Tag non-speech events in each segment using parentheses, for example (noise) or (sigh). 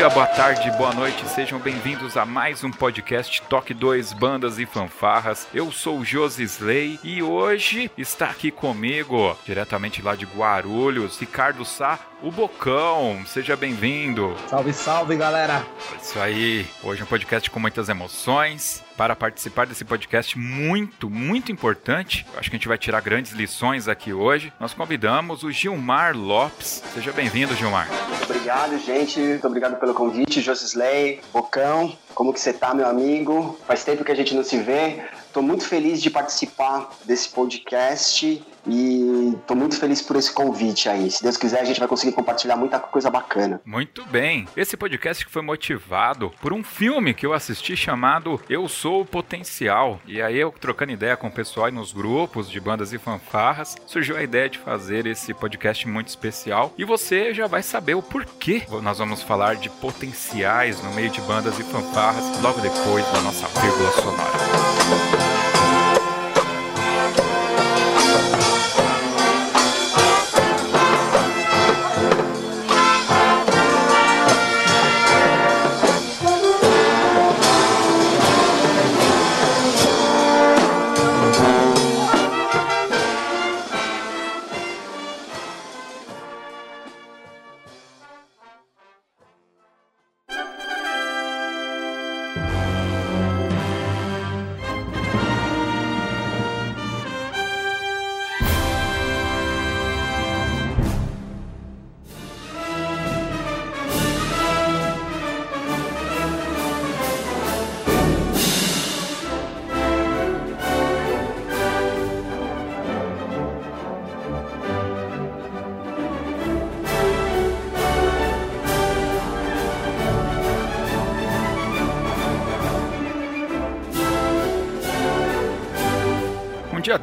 Dia, boa tarde, boa noite, sejam bem-vindos a mais um podcast Toque 2 Bandas e Fanfarras. Eu sou o Josi Slay e hoje está aqui comigo, diretamente lá de Guarulhos, Ricardo Sá, o Bocão. Seja bem-vindo. Salve, salve, galera! Isso aí, hoje é um podcast com muitas emoções. Para participar desse podcast muito, muito importante, acho que a gente vai tirar grandes lições aqui hoje. Nós convidamos o Gilmar Lopes. Seja bem-vindo, Gilmar. Muito obrigado, gente. Muito obrigado pelo convite, Josisley, Bocão. Como que você tá, meu amigo? Faz tempo que a gente não se vê. Estou muito feliz de participar desse podcast e estou muito feliz por esse convite aí. Se Deus quiser, a gente vai conseguir compartilhar muita coisa bacana. Muito bem. Esse podcast foi motivado por um filme que eu assisti chamado Eu Sou o Potencial. E aí eu trocando ideia com o pessoal aí nos grupos de bandas e fanfarras, surgiu a ideia de fazer esse podcast muito especial. E você já vai saber o porquê nós vamos falar de potenciais no meio de bandas e fanfarras logo depois da nossa vírgula sonora.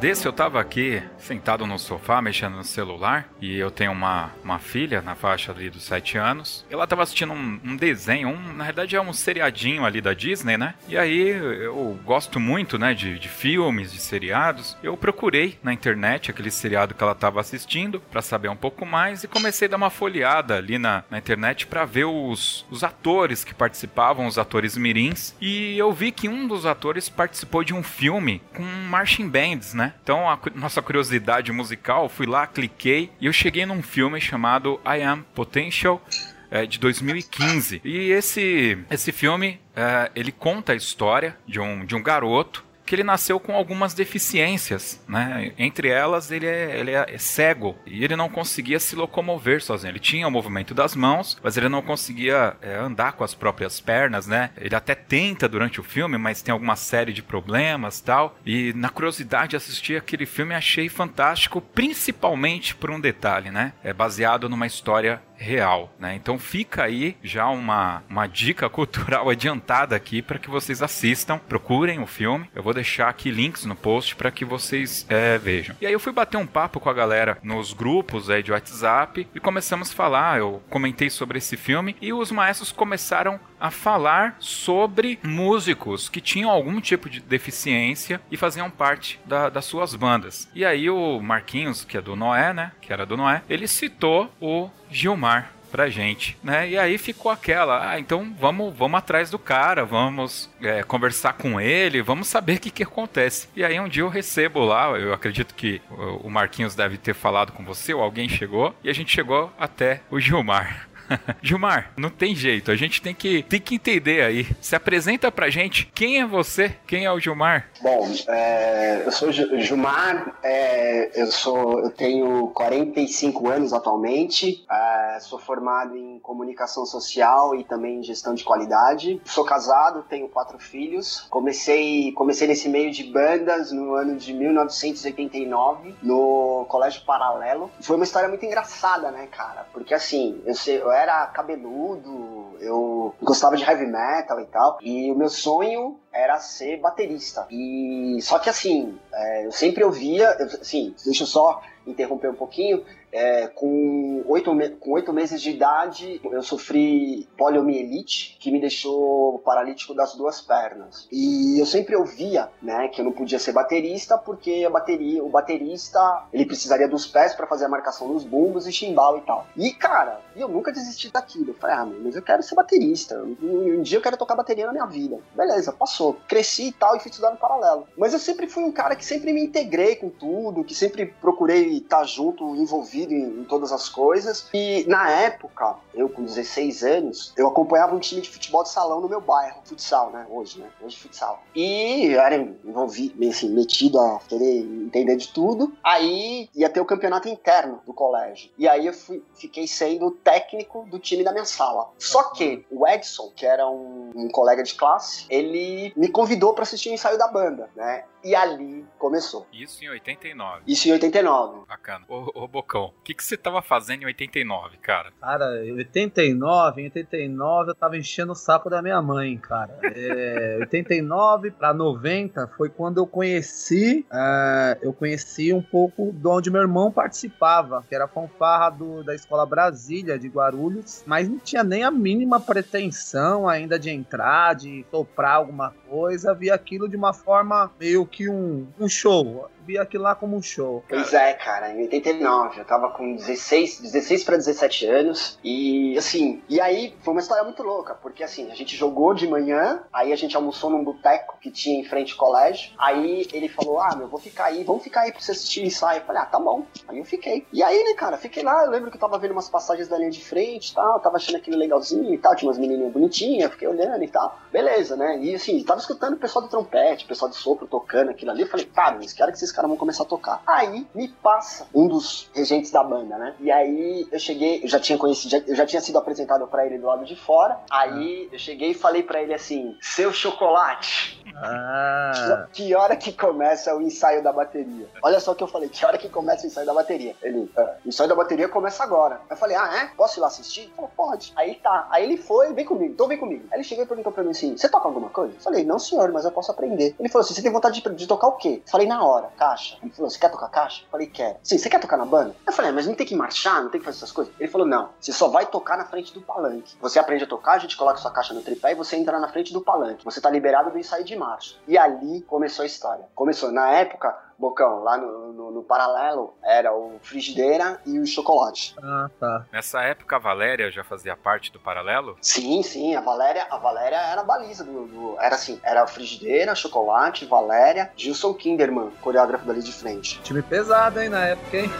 Desse eu tava aqui sentado no sofá mexendo no celular e eu tenho uma, uma filha na faixa ali dos 7 anos. Ela tava assistindo um, um desenho, um, na verdade é um seriadinho ali da Disney, né? E aí eu gosto muito, né, de, de filmes, de seriados. Eu procurei na internet aquele seriado que ela tava assistindo para saber um pouco mais e comecei a dar uma folheada ali na, na internet para ver os, os atores que participavam, os atores mirins. E eu vi que um dos atores participou de um filme com marching bands, né? Então a nossa curiosidade musical, fui lá, cliquei e eu cheguei num filme chamado I Am Potential. É, de 2015 e esse esse filme é, ele conta a história de um, de um garoto que ele nasceu com algumas deficiências, né? Entre elas, ele é, ele é cego e ele não conseguia se locomover sozinho. Ele tinha o movimento das mãos, mas ele não conseguia é, andar com as próprias pernas, né? Ele até tenta durante o filme, mas tem alguma série de problemas tal. E na curiosidade de assistir aquele filme, achei fantástico, principalmente por um detalhe, né? É baseado numa história real, né? Então fica aí já uma, uma dica (laughs) cultural adiantada aqui para que vocês assistam, procurem o filme. Eu vou deixar aqui links no post para que vocês é, vejam. E aí eu fui bater um papo com a galera nos grupos aí de WhatsApp e começamos a falar. Eu comentei sobre esse filme e os maestros começaram a falar sobre músicos que tinham algum tipo de deficiência e faziam parte da, das suas bandas. E aí o Marquinhos, que é do Noé, né? Que era do Noé, ele citou o Gilmar pra gente, né? E aí ficou aquela, ah, então vamos, vamos atrás do cara, vamos é, conversar com ele, vamos saber o que, que acontece. E aí um dia eu recebo lá, eu acredito que o Marquinhos deve ter falado com você, ou alguém chegou, e a gente chegou até o Gilmar. (laughs) Gilmar, não tem jeito. A gente tem que, tem que entender aí. Se apresenta pra gente. Quem é você? Quem é o Gilmar? Bom, é, eu sou Gilmar. É, eu sou, eu tenho 45 anos atualmente. É, sou formado em comunicação social e também em gestão de qualidade. Sou casado, tenho quatro filhos. Comecei, comecei nesse meio de bandas no ano de 1989, no Colégio Paralelo. Foi uma história muito engraçada, né, cara? Porque assim, eu, sei, eu era cabeludo, eu gostava de heavy metal e tal, e o meu sonho era ser baterista. E só que assim, é, eu sempre ouvia, eu, assim, deixa eu só interromper um pouquinho, é, com, oito com oito meses de idade, eu sofri poliomielite, que me deixou paralítico das duas pernas. E eu sempre ouvia, né, que eu não podia ser baterista, porque a bateria, o baterista, ele precisaria dos pés para fazer a marcação dos bumbos e chimbal e tal. E, cara, eu nunca desisti daquilo. Eu falei, ah, mas eu quero ser baterista. Um, um dia eu quero tocar bateria na minha vida. Beleza, passou. Cresci e tal, e fui estudar no paralelo. Mas eu sempre fui um cara que sempre me integrei com tudo, que sempre procurei estar junto, envolvido envolvido em, em, todas as coisas. E na época, eu com 16 anos, eu acompanhava um time de futebol de salão no meu bairro, futsal, né? Hoje, né? Hoje futsal. E eu era envolvido, assim, metido a querer entender de tudo. Aí ia ter o campeonato interno do colégio. E aí eu fui, fiquei sendo técnico do time da minha sala. Só que o Edson, que era um, um colega de classe, ele me convidou para assistir o ensaio da banda, né? E ali começou. Isso em 89. Isso em 89. Bacana. Ô, ô Bocão, o que, que você tava fazendo em 89, cara? Cara, em 89, em 89 eu tava enchendo o saco da minha mãe, cara. É, 89 para 90 foi quando eu conheci, uh, eu conheci um pouco de onde meu irmão participava, que era a fanfarra do, da Escola Brasília de Guarulhos, mas não tinha nem a mínima pretensão ainda de entrar, de soprar alguma coisa, via aquilo de uma forma meio que um, um show via aquilo lá como um show. Pois é, cara, em 89, eu tava com 16, 16 para 17 anos e assim, e aí foi uma história muito louca, porque assim, a gente jogou de manhã, aí a gente almoçou num boteco que tinha em frente ao colégio, aí ele falou, ah, meu, vou ficar aí, vamos ficar aí pra você assistir o ensaio. Eu falei, ah, tá bom. Aí eu fiquei. E aí, né, cara, fiquei lá, eu lembro que eu tava vendo umas passagens da linha de frente e tal, tava achando aquele legalzinho e tal, tinha umas menininhas bonitinhas, fiquei olhando e tal. Beleza, né? E assim, tava escutando o pessoal do trompete, o pessoal do sopro tocando aquilo ali, eu falei, tá, mas que hora que esses caras vão começar a tocar. Aí me passa um dos regentes da banda, né? E aí eu cheguei, eu já tinha conhecido, já, eu já tinha sido apresentado para ele do lado de fora. Aí eu cheguei e falei para ele assim: seu chocolate. Ah. Que hora que começa o ensaio da bateria? Olha só o que eu falei, que hora que começa o ensaio da bateria? Ele, ah, o ensaio da bateria começa agora. Eu falei, ah, é? Posso ir lá assistir? Ele falou, pode. Aí tá. Aí ele foi, vem comigo, então vem comigo. Aí ele chegou e perguntou pra mim assim: você toca alguma coisa? Eu falei, não, senhor, mas eu posso aprender. Ele falou assim: você tem vontade de, de tocar o quê? Eu falei, na hora, caixa. Ele falou: Você quer tocar caixa? Eu falei: Quero. Sim, você quer tocar na banda? Eu falei: Mas não tem que marchar, não tem que fazer essas coisas? Ele falou: Não, você só vai tocar na frente do palanque. Você aprende a tocar, a gente coloca sua caixa no tripé e você entra na frente do palanque. Você tá liberado do ensaio de marcha. E ali começou a história. Começou, na época, Bocão, lá no, no, no, paralelo era o frigideira e o chocolate. Ah, tá. Nessa época a Valéria já fazia parte do paralelo? Sim, sim, a Valéria, a Valéria era a baliza do, do era assim, era frigideira, chocolate, Valéria, Gilson Kinderman, coreógrafo dali de frente. Time pesado, hein, na época, hein?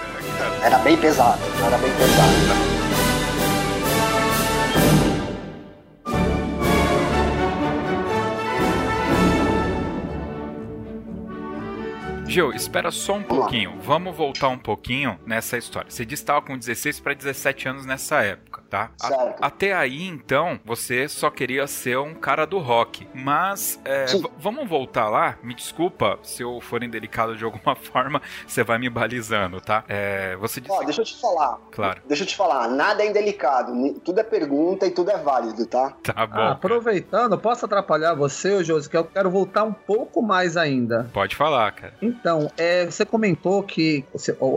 (laughs) era bem pesado, era bem pesado. Gil, espera só um pouquinho. Vamos voltar um pouquinho nessa história. Você disse que estava com 16 para 17 anos nessa época, tá? A, até aí, então, você só queria ser um cara do rock. Mas, é, vamos voltar lá? Me desculpa se eu for indelicado de alguma (laughs) forma, você vai me balizando, tá? É, você disse... Ó, deixa eu te falar. Claro. Deixa eu te falar. Nada é indelicado. Tudo é pergunta e tudo é válido, tá? Tá bom. Ah, aproveitando, posso atrapalhar você, Josi, que eu quero voltar um pouco mais ainda. Pode falar, cara. Então, então, é, você comentou que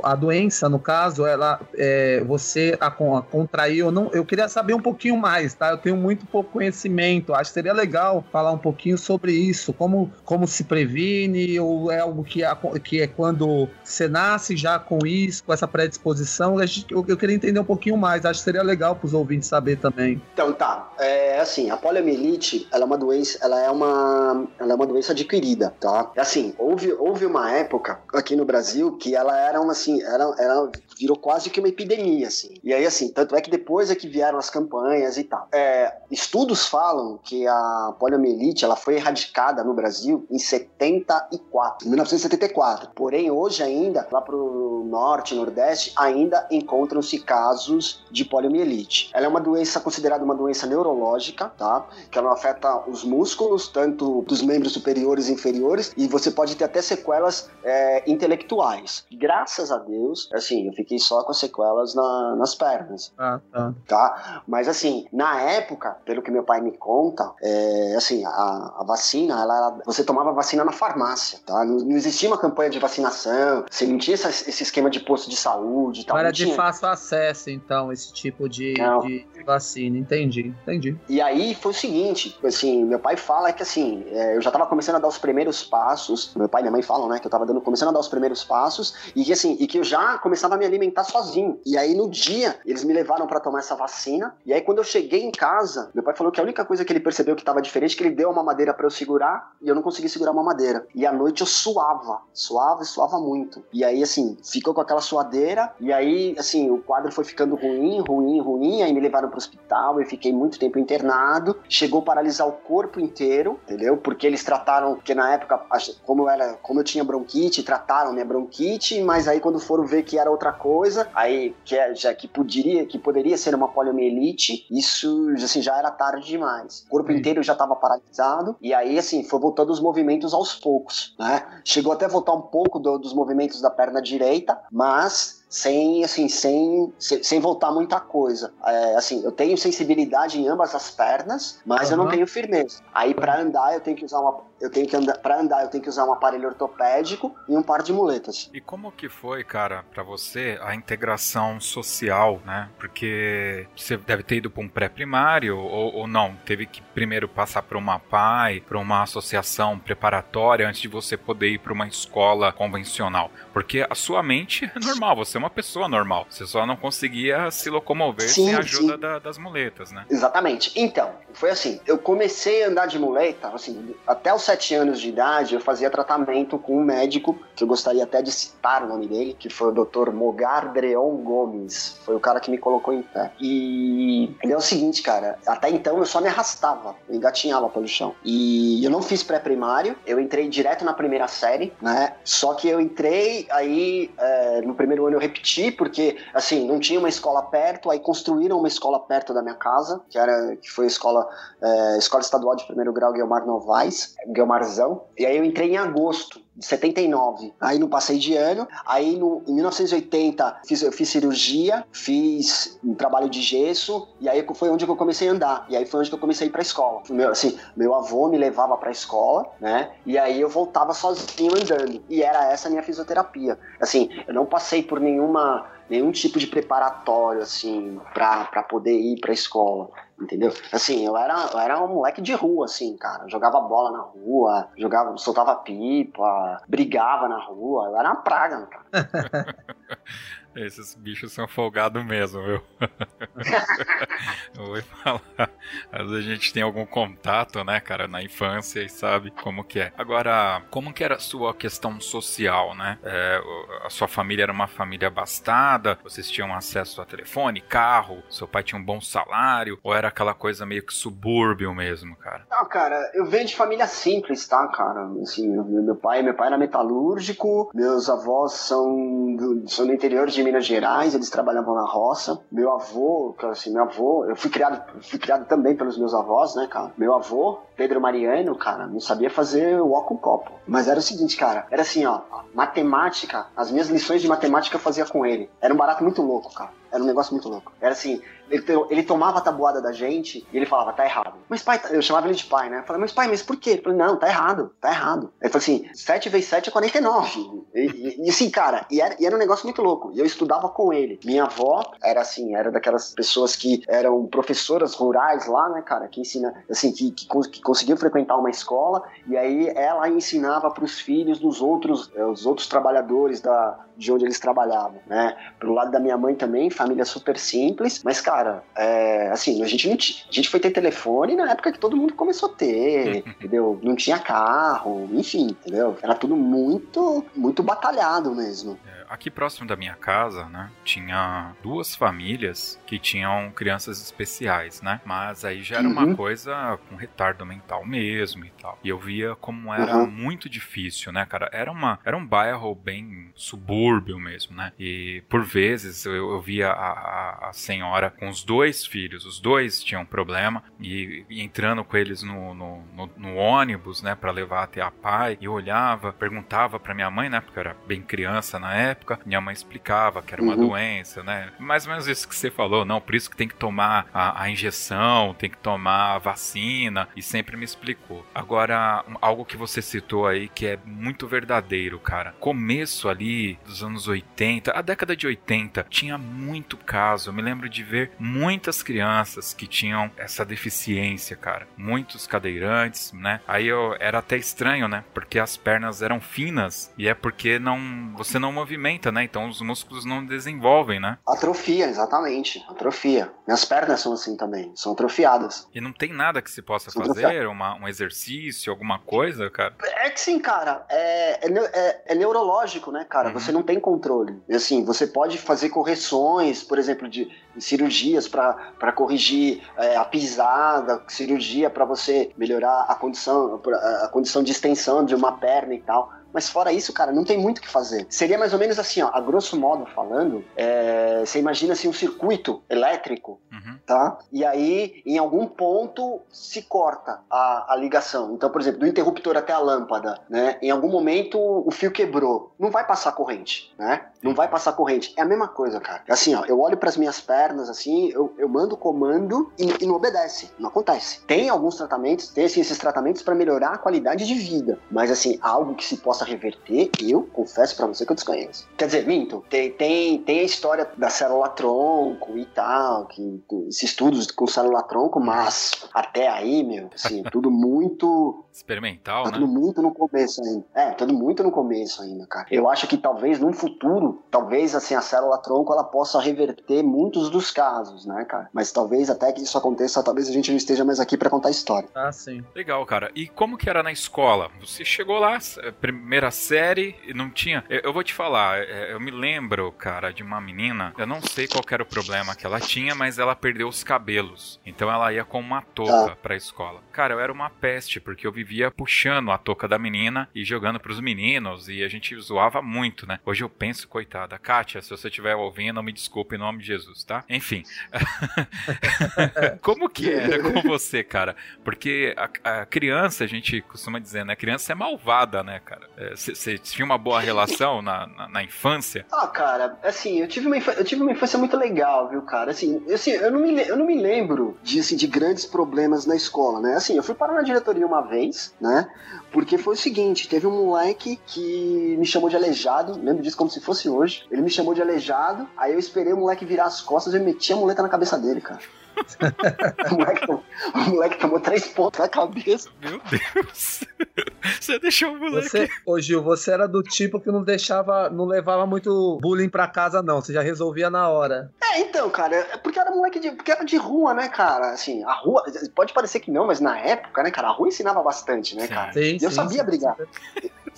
a doença, no caso, ela é, você a, a contraiu. Não, eu queria saber um pouquinho mais, tá? Eu tenho muito pouco conhecimento. Acho que seria legal falar um pouquinho sobre isso. Como, como se previne, ou é algo que, é, que é quando você nasce já com isso, com essa predisposição. Eu, eu queria entender um pouquinho mais. Acho que seria legal para os ouvintes saber também. Então, tá. É assim, a poliomielite, ela é uma doença, ela é uma, ela é uma doença adquirida, tá? É assim, houve, houve uma época aqui no Brasil que ela era uma assim, era, era virou quase que uma epidemia assim. E aí assim, tanto é que depois é que vieram as campanhas e tal. É, estudos falam que a poliomielite ela foi erradicada no Brasil em 74, 1974. Porém, hoje ainda, lá pro norte nordeste, ainda encontram-se casos de poliomielite. Ela é uma doença considerada uma doença neurológica, tá? Que ela afeta os músculos, tanto dos membros superiores e inferiores, e você pode ter até sequelas é, intelectuais. Graças a Deus, assim, eu fiquei só com sequelas na, nas pernas. Ah, tá. Tá? Mas assim, na época, pelo que meu pai me conta, é, assim, a, a vacina, ela, ela, você tomava vacina na farmácia, tá? Não, não, existia uma campanha de vacinação, você não tinha essa, esse esquema de posto de saúde e tal. Era de fácil acesso, então, esse tipo de, de, vacina, entendi, entendi. E aí foi o seguinte, assim, meu pai fala que assim, é, eu já tava começando a dar os primeiros passos, meu pai e minha mãe falam, né, que eu tava dando, começando a dar os primeiros passos, e que assim, e que eu já começava a me alimentar sozinho. E aí no dia, eles me levaram para tomar essa vacina, e aí quando eu cheguei em casa, meu pai falou que a única coisa que ele percebeu que tava diferente é que ele deu uma madeira para eu segurar, e eu não consegui segurar uma madeira. E à noite eu suava, suava e suava muito. E aí, assim, ficou com aquela suadeira, e aí, assim, o quadro foi ficando ruim, ruim, ruim, aí me levaram pro hospital, eu fiquei muito tempo internado, chegou a paralisar o corpo inteiro, entendeu? Porque eles trataram, porque na época, como eu era, como eu tinha bronquite, trataram minha bronquite, mas aí quando foram ver que era outra coisa, aí que é, já que poderia, que poderia ser uma poliomielite, isso assim já era tarde demais. O corpo Sim. inteiro já estava paralisado e aí assim foi voltando os movimentos aos poucos, né? Chegou até a voltar um pouco do, dos movimentos da perna direita, mas sem assim sem sem voltar muita coisa é, assim eu tenho sensibilidade em ambas as pernas mas uhum. eu não tenho firmeza aí para andar eu tenho que usar uma eu tenho que andar para andar eu tenho que usar um aparelho ortopédico e um par de muletas e como que foi cara para você a integração social né porque você deve ter ido para um pré-primário ou, ou não teve que primeiro passar por uma PAI para uma associação preparatória antes de você poder ir para uma escola convencional porque a sua mente é normal você é uma pessoa normal. Você só não conseguia se locomover sim, sem a ajuda da, das muletas, né? Exatamente. Então, foi assim, eu comecei a andar de muleta, assim, até os sete anos de idade, eu fazia tratamento com um médico, que eu gostaria até de citar o nome dele, que foi o Dr. Mogar Dreon Gomes. Foi o cara que me colocou em pé. E ele é o seguinte, cara, até então eu só me arrastava, eu engatinhava pelo chão. E eu não fiz pré-primário, eu entrei direto na primeira série, né? Só que eu entrei aí, é, no primeiro ano eu repeti, porque, assim, não tinha uma escola perto, aí construíram uma escola perto da minha casa, que era que foi a escola, é, escola estadual de primeiro grau Guilmar Novaes, Guilmarzão, e aí eu entrei em agosto de 79. Aí não passei de ano. Aí no, em 1980 fiz, eu fiz cirurgia, fiz um trabalho de gesso, e aí foi onde eu comecei a andar. E aí foi onde eu comecei a ir pra escola. Meu, assim, meu avô me levava pra escola, né? E aí eu voltava sozinho andando. E era essa a minha fisioterapia. Assim, eu não passei por nenhuma nenhum tipo de preparatório assim para poder ir para a escola entendeu? Assim, eu era, eu era um moleque de rua, assim, cara. Jogava bola na rua, jogava, soltava pipa, brigava na rua. Eu era uma praga, cara. (laughs) Esses bichos são folgados mesmo, viu? (laughs) vou falar. Às vezes a gente tem algum contato, né, cara, na infância e sabe como que é. Agora, como que era a sua questão social, né? É, a sua família era uma família abastada, vocês tinham acesso a telefone, carro, seu pai tinha um bom salário, ou era aquela coisa meio que subúrbio mesmo, cara? Não, cara, eu venho de família simples, tá, cara? Assim, meu pai, meu pai era metalúrgico, meus avós são do, são do interior de Minas Gerais, eles trabalhavam na roça. Meu avô, assim, meu avô, eu fui criado, fui criado também pelos meus avós, né, cara? Meu avô, Pedro Mariano, cara, não sabia fazer o com copo. Mas era o seguinte, cara, era assim, ó, matemática, as minhas lições de matemática eu fazia com ele. Era um barato muito louco, cara. Era um negócio muito louco. Era assim, ele, ele, tomava a tabuada da gente e ele falava, tá errado. Mas pai, eu chamava ele de pai, né? Eu falei, mas pai, mas por quê? Eu falei, não, tá errado, tá errado. Ele falou assim, 7 vezes 7 é 49. E, e, e assim, cara, e era, e era um negócio muito louco. E eu estudava com ele. Minha avó era assim, era daquelas pessoas que eram professoras rurais lá, né, cara, que ensina, assim, que, que, que conseguiu frequentar uma escola e aí ela ensinava para os filhos dos outros, eh, os outros trabalhadores da, de onde eles trabalhavam, né? Pro lado da minha mãe também, família super simples, mas, cara, é, assim, a gente, não a gente foi ter telefone na época que todo mundo começou a ter, (laughs) entendeu? Não tinha carro, enfim, entendeu? Era tudo muito, muito batalhado mesmo. É aqui próximo da minha casa, né, tinha duas famílias que tinham crianças especiais, né? Mas aí já era uhum. uma coisa com retardo mental mesmo e tal. E eu via como era uhum. muito difícil, né, cara? Era uma era um bairro bem subúrbio mesmo, né? E por vezes eu, eu via a, a, a, senhora com os dois filhos, os dois tinham problema e, e entrando com eles no, no, no, no ônibus, né, para levar até a pai. E eu olhava, perguntava para minha mãe, né, porque eu era bem criança na época época, minha mãe explicava que era uma uhum. doença, né? Mais ou menos isso que você falou, não, por isso que tem que tomar a, a injeção, tem que tomar a vacina, e sempre me explicou. Agora, algo que você citou aí que é muito verdadeiro, cara. Começo ali dos anos 80, a década de 80, tinha muito caso. Eu me lembro de ver muitas crianças que tinham essa deficiência, cara. Muitos cadeirantes, né? Aí eu era até estranho, né? Porque as pernas eram finas e é porque não você não movimenta movimenta, né? Então os músculos não desenvolvem, né? Atrofia, exatamente. Atrofia. Minhas pernas são assim também, são atrofiadas. E não tem nada que se possa são fazer? Uma, um exercício, alguma coisa, cara? É que sim, cara. É, é, é, é neurológico, né, cara? Uhum. Você não tem controle. E, assim, você pode fazer correções, por exemplo, de cirurgias para corrigir é, a pisada, cirurgia para você melhorar a condição, a condição de extensão de uma perna e tal. Mas fora isso, cara, não tem muito o que fazer. Seria mais ou menos assim, ó, a grosso modo falando, é, você imagina assim um circuito elétrico, uhum. tá? E aí, em algum ponto, se corta a, a ligação. Então, por exemplo, do interruptor até a lâmpada, né? Em algum momento o fio quebrou. Não vai passar corrente, né? Não vai passar corrente. É a mesma coisa, cara. Assim, ó, eu olho para as minhas pernas, assim, eu, eu mando comando e, e, não obedece. Não acontece. Tem alguns tratamentos, tem assim, esses tratamentos para melhorar a qualidade de vida. Mas, assim, algo que se possa reverter, eu confesso para você que eu desconheço. Quer dizer, minto, tem, tem, tem a história da célula-tronco e tal, que, esses estudos com célula-tronco, mas até aí, meu, assim, tudo muito... Experimental, tá né? tudo muito no começo ainda. É, tudo muito no começo ainda, cara. Eu acho que talvez num futuro, talvez assim, a célula-tronco ela possa reverter muitos dos casos, né, cara? Mas talvez até que isso aconteça, talvez a gente não esteja mais aqui para contar a história. Ah, sim. Legal, cara. E como que era na escola? Você chegou lá, primeiro primeira série não tinha. Eu, vou te falar, é, eu me lembro, cara, de uma menina. Eu não sei qual era o problema que ela tinha, mas ela perdeu os cabelos. Então ela ia com uma touca ah. pra escola. Cara, eu era uma peste, porque eu vivia puxando a touca da menina e jogando pros meninos. E a gente zoava muito, né? Hoje eu penso, coitada. Kátia, se você estiver ouvindo, me desculpe em nome de Jesus, tá? Enfim. (laughs) Como que era com você, cara? Porque a, a, criança, a gente costuma dizer, né? Criança é malvada, né, cara? Você é, tinha uma boa relação na, na, na, infância? Ah, cara, assim, eu tive, uma eu tive uma infância muito legal, viu, cara? Assim, eu, assim eu, não me, eu não me lembro de, assim, de grandes problemas na escola, né? Assim, eu fui parar na diretoria uma vez, né? Porque foi o seguinte, teve um moleque que me chamou de aleijado, lembro disso como se fosse hoje. Ele me chamou de aleijado, aí eu esperei o moleque virar as costas e meti a muleta na cabeça dele, cara. (laughs) o, moleque tomou, o moleque tomou três pontos na cabeça. Meu Deus. (laughs) Você deixou o moleque. Você, ô Gil, você era do tipo que não deixava, não levava muito bullying pra casa, não. Você já resolvia na hora. É, então, cara, é porque era moleque de. Porque era de rua, né, cara? Assim, a rua. Pode parecer que não, mas na época, né, cara, a rua ensinava bastante, né, cara? Sim, e eu sim, sabia sim, brigar.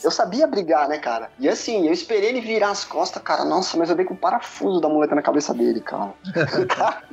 Eu sabia brigar, né, cara? E assim, eu esperei ele virar as costas, cara. Nossa, mas eu dei com o parafuso da muleta na cabeça dele, cara. (laughs)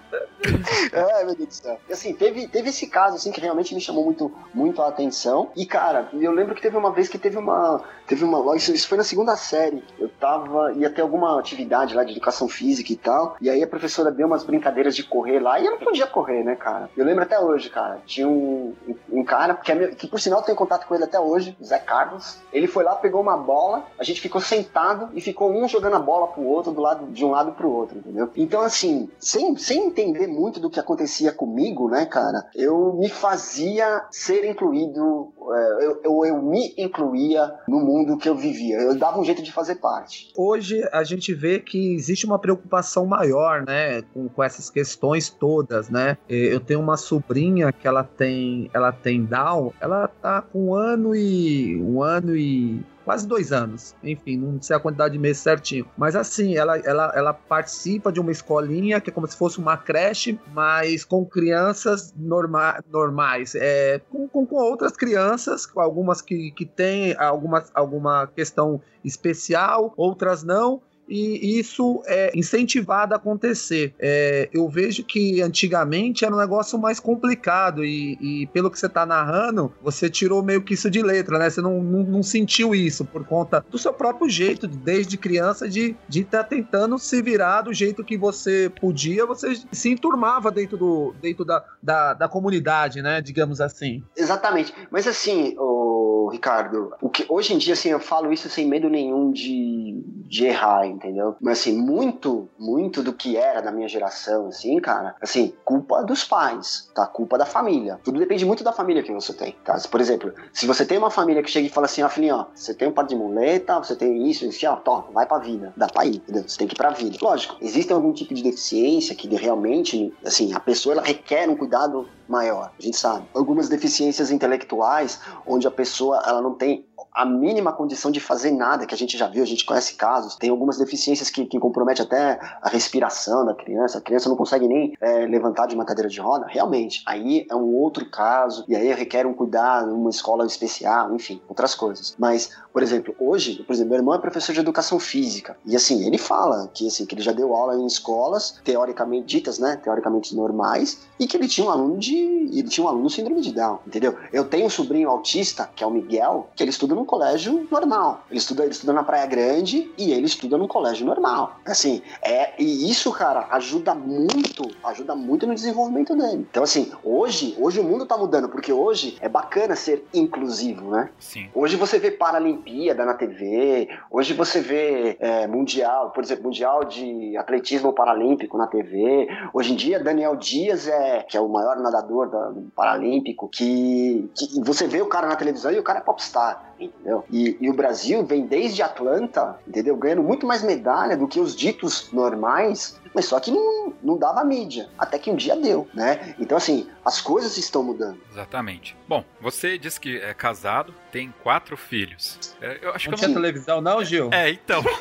é, meu Deus do céu. E assim, teve, teve esse caso, assim, que realmente me chamou muito, muito a atenção. E, cara, eu lembro que teve uma vez que teve uma. Teve uma. Isso, isso foi na segunda série. Eu tava. ia ter alguma atividade lá de educação física e tal. E aí a professora deu umas brincadeiras de correr lá. E eu não podia correr, né, cara? Eu lembro até hoje, cara. Tinha um, um cara, que, é meu, que por sinal eu tenho contato com ele até hoje, Zé Carlos. Ele foi lá, pegou uma bola, a gente ficou sentado e ficou um jogando a bola pro outro, do lado, de um lado pro outro, entendeu? Então, assim, sem, sem entender muito do que acontecia comigo, né, cara, eu me fazia ser incluído, é, eu, eu, eu me incluía no mundo que eu vivia. Eu dava um jeito de fazer parte. Hoje a gente vê que existe uma preocupação maior, né, com, com essas questões todas, né? Eu tenho uma sobrinha que ela tem, ela tem Down, ela tá com um ano e um ano e quase dois anos. Enfim, não sei a quantidade de meses certinho. Mas assim, ela, ela, ela participa de uma escolinha que é como se fosse uma creche, mas com crianças norma, normais. É, com, com, com outras crianças, algumas que, que têm alguma, alguma questão especial, outras não e isso é incentivado a acontecer. É, eu vejo que antigamente era um negócio mais complicado e, e, pelo que você está narrando, você tirou meio que isso de letra, né? Você não, não, não, sentiu isso por conta do seu próprio jeito, desde criança, de estar de tá tentando se virar do jeito que você podia, você se enturmava dentro, do, dentro da, da, da comunidade, né? Digamos assim. Exatamente. Mas assim, o Ricardo, o que, hoje em dia, assim, eu falo isso sem medo nenhum de, de errar, entendeu? Mas assim, muito, muito do que era da minha geração, assim, cara, assim, culpa dos pais, tá? Culpa da família. Tudo depende muito da família que você tem, tá? Por exemplo, se você tem uma família que chega e fala assim, ó, filhinho, ó, você tem um par de muleta, você tem isso, isso, ó, toma, vai pra vida. Dá pra ir, entendeu? Você tem que ir pra vida. Lógico, existe algum tipo de deficiência que realmente, assim, a pessoa, ela requer um cuidado maior, a gente sabe. Algumas deficiências intelectuais, onde a pessoa, ela não tem a mínima condição de fazer nada, que a gente já viu, a gente conhece casos, tem algumas deficiências que, que comprometem até a respiração da criança, a criança não consegue nem é, levantar de uma cadeira de roda, realmente, aí é um outro caso, e aí requer um cuidado, uma escola especial, enfim, outras coisas. Mas, por exemplo, hoje, por exemplo, meu irmão é professor de educação física, e assim, ele fala que, assim, que ele já deu aula em escolas, teoricamente ditas, né, teoricamente normais, e que ele tinha um aluno de, ele tinha um aluno síndrome de Down, entendeu? Eu tenho um sobrinho autista, que é o Miguel, que ele estuda no num colégio normal. Ele estuda, ele estuda na Praia Grande e ele estuda num colégio normal. Assim, é, e isso, cara, ajuda muito, ajuda muito no desenvolvimento dele. Então, assim, hoje, hoje o mundo tá mudando, porque hoje é bacana ser inclusivo, né? Sim. Hoje você vê Paralimpíada na TV, hoje você vê é, Mundial, por exemplo, Mundial de Atletismo Paralímpico na TV. Hoje em dia, Daniel Dias é, que é o maior nadador do Paralímpico, que, que você vê o cara na televisão e o cara é popstar entendeu? E, e, o Brasil vem desde Atlanta, entendeu? Ganhando muito mais medalha do que os ditos normais, mas só que não, não dava mídia, até que um dia deu, né? Então, assim, as coisas estão mudando. Exatamente. Bom, você disse que é casado, tem quatro filhos. É, eu acho não que tinha não... televisão não, Gil? É, então... (laughs)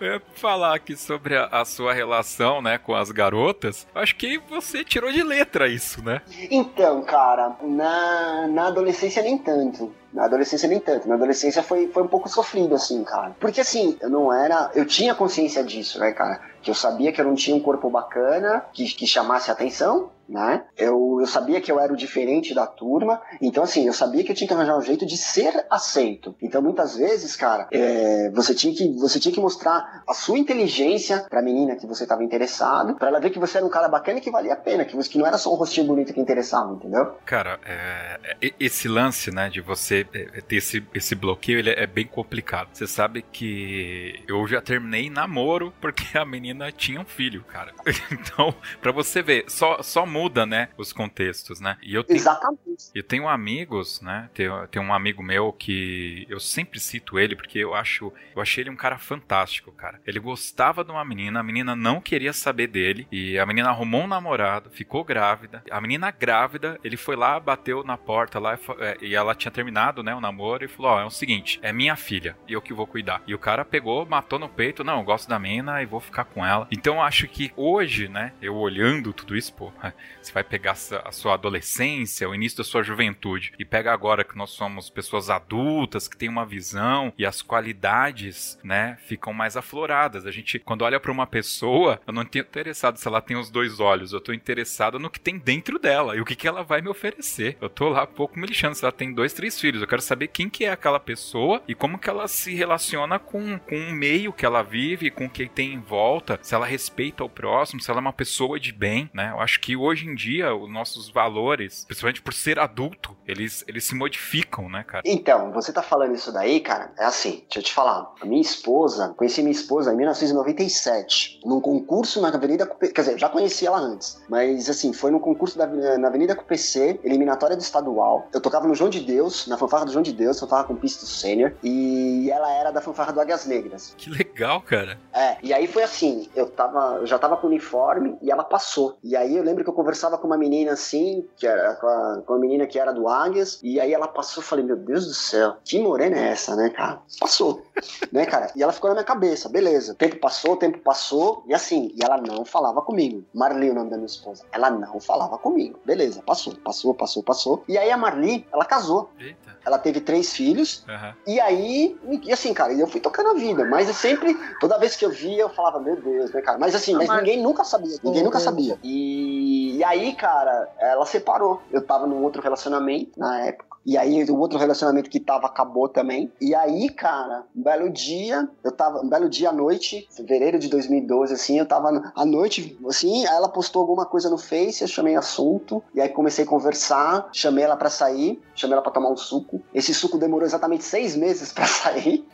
Eu ia falar aqui sobre a, a, sua relação, né, com as garotas. Acho que você tirou de letra isso, né? Então, cara, na, na adolescência nem tanto. Na adolescência nem tanto. Na adolescência foi, foi um pouco sofrido, assim, cara. Porque assim, eu não era. Eu tinha consciência disso, né, cara? Que eu sabia que eu não tinha um corpo bacana, que, que chamasse atenção, né? Eu, eu sabia que eu era o diferente da turma, então assim, eu sabia que eu tinha que arranjar um jeito de ser aceito. Então muitas vezes, cara, é, você, tinha que, você tinha que mostrar a sua inteligência pra menina que você tava interessado, para ela ver que você era um cara bacana e que valia a pena, que, você, que não era só um rostinho bonito que interessava, entendeu? Cara, é, é esse lance, né, de você é, ter esse, esse bloqueio, ele é bem complicado. Você sabe que eu já terminei namoro porque a menina tinha um filho, cara. (laughs) Então, pra você ver, só, só muda, né, os contextos, né? E eu tenho, Exatamente. Eu tenho amigos, né? Tenho, tenho um amigo meu que eu sempre cito ele porque eu acho, eu achei ele um cara fantástico, cara. Ele gostava de uma menina, a menina não queria saber dele e a menina arrumou um namorado, ficou grávida. A menina grávida, ele foi lá, bateu na porta lá e é, ela tinha terminado, né, o namoro e falou: "Ó, oh, é o seguinte, é minha filha e eu que vou cuidar". E o cara pegou, matou no peito, não, eu gosto da menina e vou ficar com ela. Então eu acho que hoje, né, eu olhando tudo isso, pô, (laughs) você vai pegar a sua adolescência, o início da sua juventude, e pega agora que nós somos pessoas adultas, que tem uma visão e as qualidades, né, ficam mais afloradas. A gente, quando olha para uma pessoa, eu não estou interessado se ela tem os dois olhos, eu estou interessado no que tem dentro dela e o que, que ela vai me oferecer. Eu tô lá pouco me lixando se ela tem dois, três filhos. Eu quero saber quem que é aquela pessoa e como que ela se relaciona com, com o meio que ela vive, com o que tem em volta, se ela respeita o próximo, se ela é uma pessoa de bem, né? Eu acho que hoje em dia os nossos valores, principalmente por ser adulto, eles, eles se modificam, né, cara? Então, você tá falando isso daí, cara, é assim, deixa eu te falar. A minha esposa, conheci minha esposa em 1997, num concurso na Avenida quer dizer, já conhecia ela antes, mas assim, foi num concurso da, na Avenida QPC, eliminatória do estadual. Eu tocava no João de Deus, na fanfarra do João de Deus, fanfarra com pisto sênior, e ela era da fanfarra do Águias Negras. Que legal, cara. É, e aí foi assim, eu tava, eu já tava com o uniforme e ela passou. E aí eu lembro que eu conversava com uma menina assim, que era com a, com a menina que era do Águias, e aí ela passou, eu falei, meu Deus do céu, que morena é essa, né, cara? Passou, né, cara? E ela ficou na minha cabeça, beleza. O tempo passou, o tempo passou, e assim, e ela não falava comigo. Marli, o nome da minha esposa. Ela não falava comigo. Beleza, passou, passou, passou, passou. E aí a Marli, ela casou. Eita. Ela teve três filhos, Aham. e aí, e assim, cara, eu fui tocando a vida, mas eu sempre, toda vez que eu via, eu falava, meu Deus, né, cara? Mas assim, mas Mas- ninguém nunca sabia, ninguém nunca sabia. E, e aí, cara, ela separou. Eu tava num outro relacionamento na época. E aí, o outro relacionamento que tava acabou também. E aí, cara, um belo dia, eu tava, um belo dia à noite, fevereiro de 2012, assim, eu tava à noite, assim, aí ela postou alguma coisa no Face, eu chamei assunto, e aí comecei a conversar, chamei ela pra sair, chamei ela pra tomar um suco. Esse suco demorou exatamente seis meses pra (laughs) sair.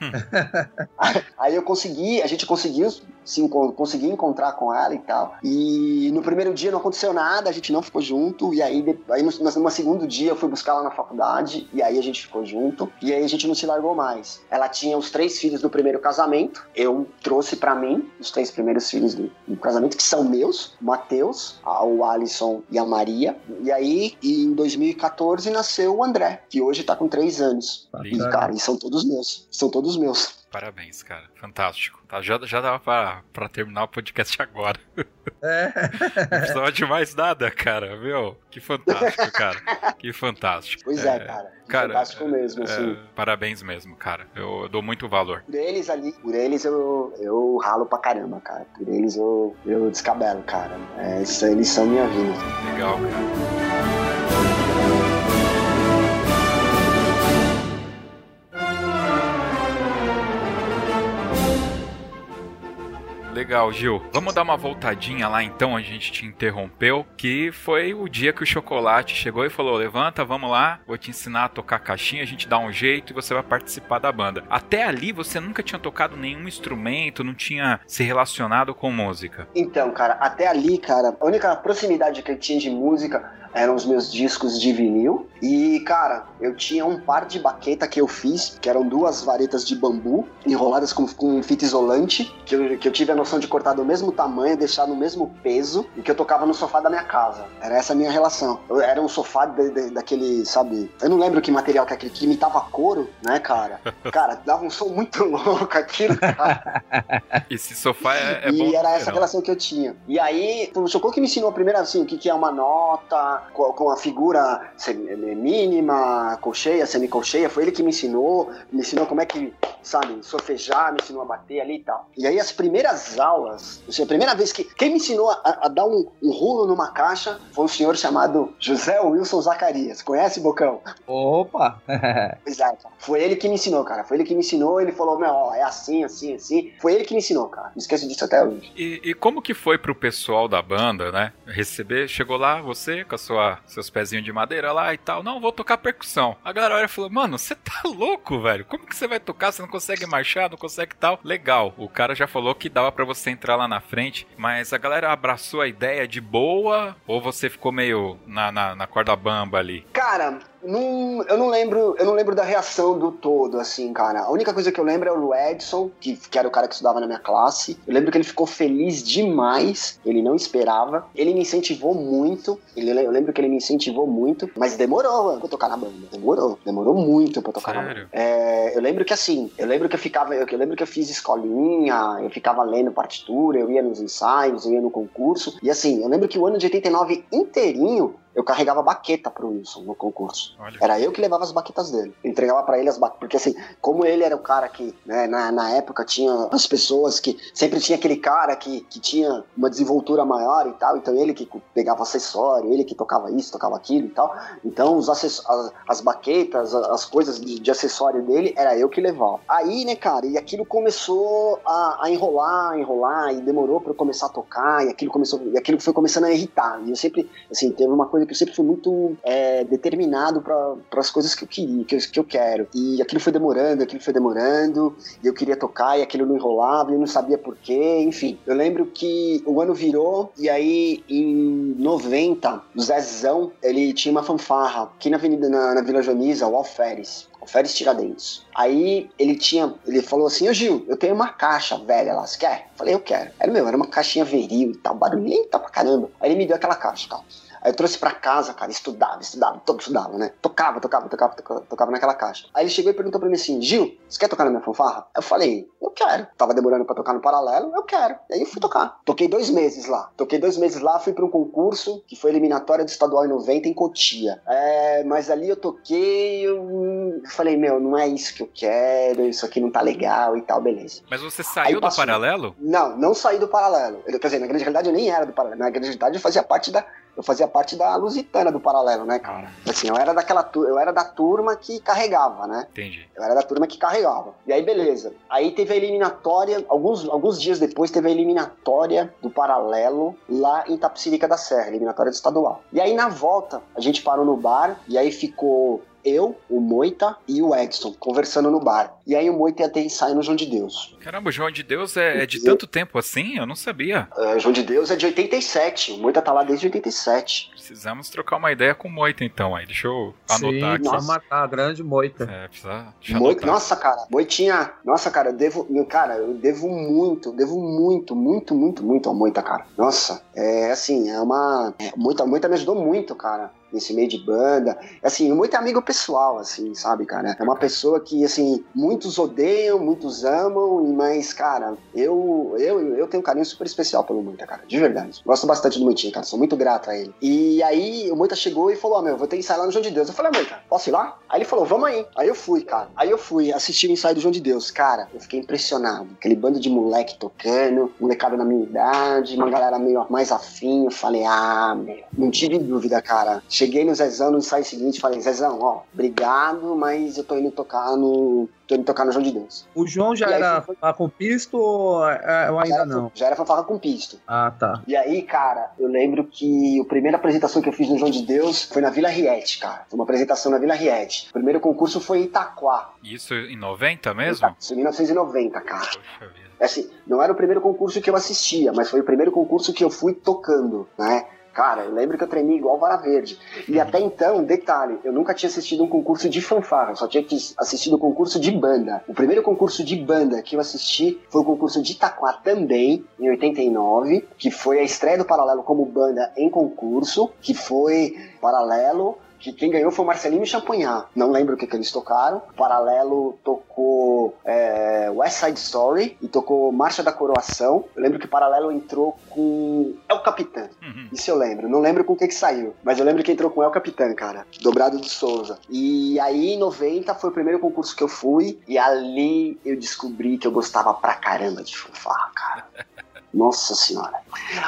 aí eu consegui, a gente conseguiu se consegui encontrar com ela e tal. E no primeiro dia não aconteceu nada, a gente não ficou junto. E aí, aí no, no, segundo dia eu fui buscar ela na faculdade. E aí a gente ficou junto. E aí a gente não se largou mais. Ela tinha os três filhos do primeiro casamento. Eu trouxe pra mim os três primeiros filhos do, do casamento, que são meus: o Matheus, o Alisson e a Maria. E aí, em 2014, nasceu o André, que hoje tá com três anos. E, cara, e são todos meus. São todos meus. Parabéns, cara. Fantástico. Tá, já, já dava pra, pra terminar o podcast agora. É. (laughs) Não precisava de mais nada, cara. Meu, que fantástico, cara. Que fantástico. Pois é, cara. Cara, Fantástico mesmo, é, assim. parabéns mesmo, cara. Eu, eu dou muito valor. Por eles ali, por eles eu, eu ralo pra caramba, cara. Por eles eu, eu descabelo, cara. É, eles são minha vida. Legal, cara. Legal, Gil. Vamos dar uma voltadinha lá então, a gente te interrompeu, que foi o dia que o chocolate chegou e falou: "Levanta, vamos lá, vou te ensinar a tocar caixinha, a gente dá um jeito e você vai participar da banda". Até ali você nunca tinha tocado nenhum instrumento, não tinha se relacionado com música. Então, cara, até ali, cara, a única proximidade que eu tinha de música eram os meus discos de vinil. E, cara, eu tinha um par de baqueta que eu fiz, que eram duas varetas de bambu, enroladas com, com fita isolante, que eu, que eu tive a noção de cortar do mesmo tamanho, deixar no mesmo peso, e que eu tocava no sofá da minha casa. Era essa a minha relação. Eu- era um sofá de- de- daquele, sabe? Eu não lembro que material que é aquele, que imitava couro, né, cara? (laughs) Cara, dava um som muito (laughs) louco aquilo, cara. Esse sofá é, é e bom. era essa verão. relação que eu tinha. E aí, o Socorro que me ensinou primeiro assim, o que, que é uma nota, com, com a figura semi- mínima, colcheia, semicolcheia, foi ele que me ensinou, me ensinou como é que, sabe, sofejar, me ensinou a bater ali e tal. E aí as primeiras aulas, a primeira vez que, quem me ensinou a, a dar um, um rulo numa caixa foi um senhor chamado José Wilson Zacarias. Conhece, Bocão? Opa! (laughs) Exato. Foi ele que me ensinou, cara. Foi ele que me ensinou, ele falou, meu, ó, é assim, assim, assim. Foi ele que me ensinou, cara. Não esqueço disso até hoje. E, e como que foi pro pessoal da banda, né? Receber, chegou lá, você com a sua, seus pezinhos de madeira lá e tal. Não, vou tocar percussão. A galera falou, mano, você tá (laughs) louco, velho? Como que você vai tocar? Você não consegue marchar, não consegue tal? Legal. O cara já falou que dava pra você entrar lá na frente, mas a galera abraçou a ideia de boa ou você ficou meio na, na, na corda bamba ali? Cara, não, eu não lembro, eu não lembro da reação do todo, assim, cara. A única coisa que eu lembro é o Edson, que, que era o cara que estudava na minha classe. Eu lembro que ele ficou feliz demais, ele não esperava. Ele me incentivou muito, ele, eu lembro que ele me incentivou muito, mas demorou mano, pra eu tocar na banda. Demorou, demorou muito pra eu tocar na banda. Sério? É, eu lembro que assim, eu lembro que eu ficava, eu, eu lembro que eu fiz escolinha, eu ficava lendo partitura, eu ia nos ensaios, eu ia no concurso. E assim, eu lembro que o ano de 89 inteirinho eu carregava baqueta pro Wilson no concurso. Olha. Era eu que levava as baquetas dele. Entregava pra ele as baquetas. Porque assim, como ele era o cara que, né, na, na época tinha as pessoas que. Sempre tinha aquele cara que, que tinha uma desenvoltura maior e tal. Então ele que pegava acessório, ele que tocava isso, tocava aquilo e tal. Então os acess- as, as baquetas, as, as coisas de, de acessório dele, era eu que levava. Aí, né, cara, e aquilo começou a, a enrolar, a enrolar, e demorou pra eu começar a tocar, e aquilo começou. E aquilo foi começando a irritar. E eu sempre, assim, teve uma coisa coisa que eu sempre fui muito é, determinado para as coisas que eu queria, que eu, que eu quero. E aquilo foi demorando, aquilo foi demorando, e eu queria tocar, e aquilo não enrolava, e eu não sabia porquê, enfim. Eu lembro que o ano virou, e aí em 90, o Zezão, ele tinha uma fanfarra aqui na Avenida, na, na Vila Joaniza, o Alferes. Alferes Tiradentes. Aí ele tinha, ele falou assim, ô Gil, eu tenho uma caixa velha lá, você quer? Falei, eu quero. Era meu, era uma caixinha veril e tal, barulhenta pra caramba. Aí ele me deu aquela caixa, cara. Aí eu trouxe pra casa, cara, estudava, estudava, todo estudava, né? Tocava, tocava, tocava, tocava, tocava naquela caixa. Aí ele chegou e perguntou pra mim assim, Gil, você quer tocar na minha fanfarra? Eu falei, eu quero. Tava demorando pra tocar no paralelo, eu quero. E aí eu fui tocar. Toquei dois meses lá. Toquei dois meses lá, fui pra um concurso que foi eliminatória do estadual em 90 em Cotia. É, mas ali eu toquei, eu falei, meu, não é isso que eu quero, isso aqui não tá legal e tal, beleza. Mas você saiu do paralelo? Não, não saí do paralelo. Eu, quer dizer, na grande realidade eu nem era do paralelo. Na grande realidade eu fazia parte da eu fazia parte da Lusitana do Paralelo, né, cara? Assim, eu era daquela eu era da turma que carregava, né? Entendi. Eu era da turma que carregava. E aí, beleza. Aí teve a eliminatória, alguns, alguns dias depois teve a eliminatória do Paralelo lá em Tapsirica da Serra, eliminatória do estadual. E aí, na volta, a gente parou no bar e aí ficou eu, o Moita e o Edson conversando no bar. E aí o Moita ia ter ensaio no João de Deus. Caramba, o João de Deus é, é de tanto tempo assim? Eu não sabia. É, João de Deus é de 87. O Moita tá lá desde 87. Precisamos trocar uma ideia com o Moita então aí. Deixa eu anotar Sim, aqui. Nossa, matar, grande Moita. É, precisa. Moita, nossa, cara, Moitinha. Nossa, cara, eu devo. Cara, eu devo muito, devo muito, muito, muito, muito ao Moita, cara. Nossa, é assim, é uma. É, Moita, Moita me ajudou muito, cara nesse meio de banda. Assim, muito amigo pessoal, assim, sabe, cara? É uma pessoa que, assim, muitos odeiam, muitos amam, mas, cara, eu, eu, eu tenho um carinho super especial pelo Muita, cara, de verdade. Gosto bastante do Muitinho, cara, sou muito grato a ele. E aí, o Muita chegou e falou: Ó, oh, meu, vou ter ensaio lá no João de Deus. Eu falei: ah, Muita, posso ir lá? Aí ele falou: vamos aí. Aí eu fui, cara. Aí eu fui assistir o ensaio do João de Deus. Cara, eu fiquei impressionado. Aquele bando de moleque tocando, molecada na minha idade, uma galera meio mais afim. Eu falei: ah, meu, não tive dúvida, cara. Cheguei no Zezão no ensaio seguinte falei, Zezão, ó, obrigado, mas eu tô indo tocar no. tô indo tocar no João de Deus. O João já era foi... com pisto ou, é, ou ainda já era, não? Já era fanfarra com pisto. Ah, tá. E aí, cara, eu lembro que a primeira apresentação que eu fiz no João de Deus foi na Vila Riete, cara. Foi uma apresentação na Vila Riete. O primeiro concurso foi em Itaquá. Isso em 90 mesmo? Isso em 1990, cara. Poxa vida. Assim, não era o primeiro concurso que eu assistia, mas foi o primeiro concurso que eu fui tocando, né? Cara, eu lembro que eu treinei igual vara verde. E até então, detalhe, eu nunca tinha assistido um concurso de fanfarra, só tinha assistido um concurso de banda. O primeiro concurso de banda que eu assisti foi o concurso de Itaquá também, em 89, que foi a estreia do Paralelo como banda em concurso, que foi Paralelo, que quem ganhou foi o Marcelinho e Champagnat. Não lembro o que, que eles tocaram. O Paralelo tocou é, West Side Story e tocou Marcha da Coroação. Eu lembro que o Paralelo entrou com El Capitã. Uhum. Isso eu lembro. Não lembro com o que, que saiu. Mas eu lembro que entrou com El Capitã, cara. Dobrado de Souza. E aí, em 90, foi o primeiro concurso que eu fui. E ali eu descobri que eu gostava pra caramba de fanfarra, cara. (laughs) Nossa senhora.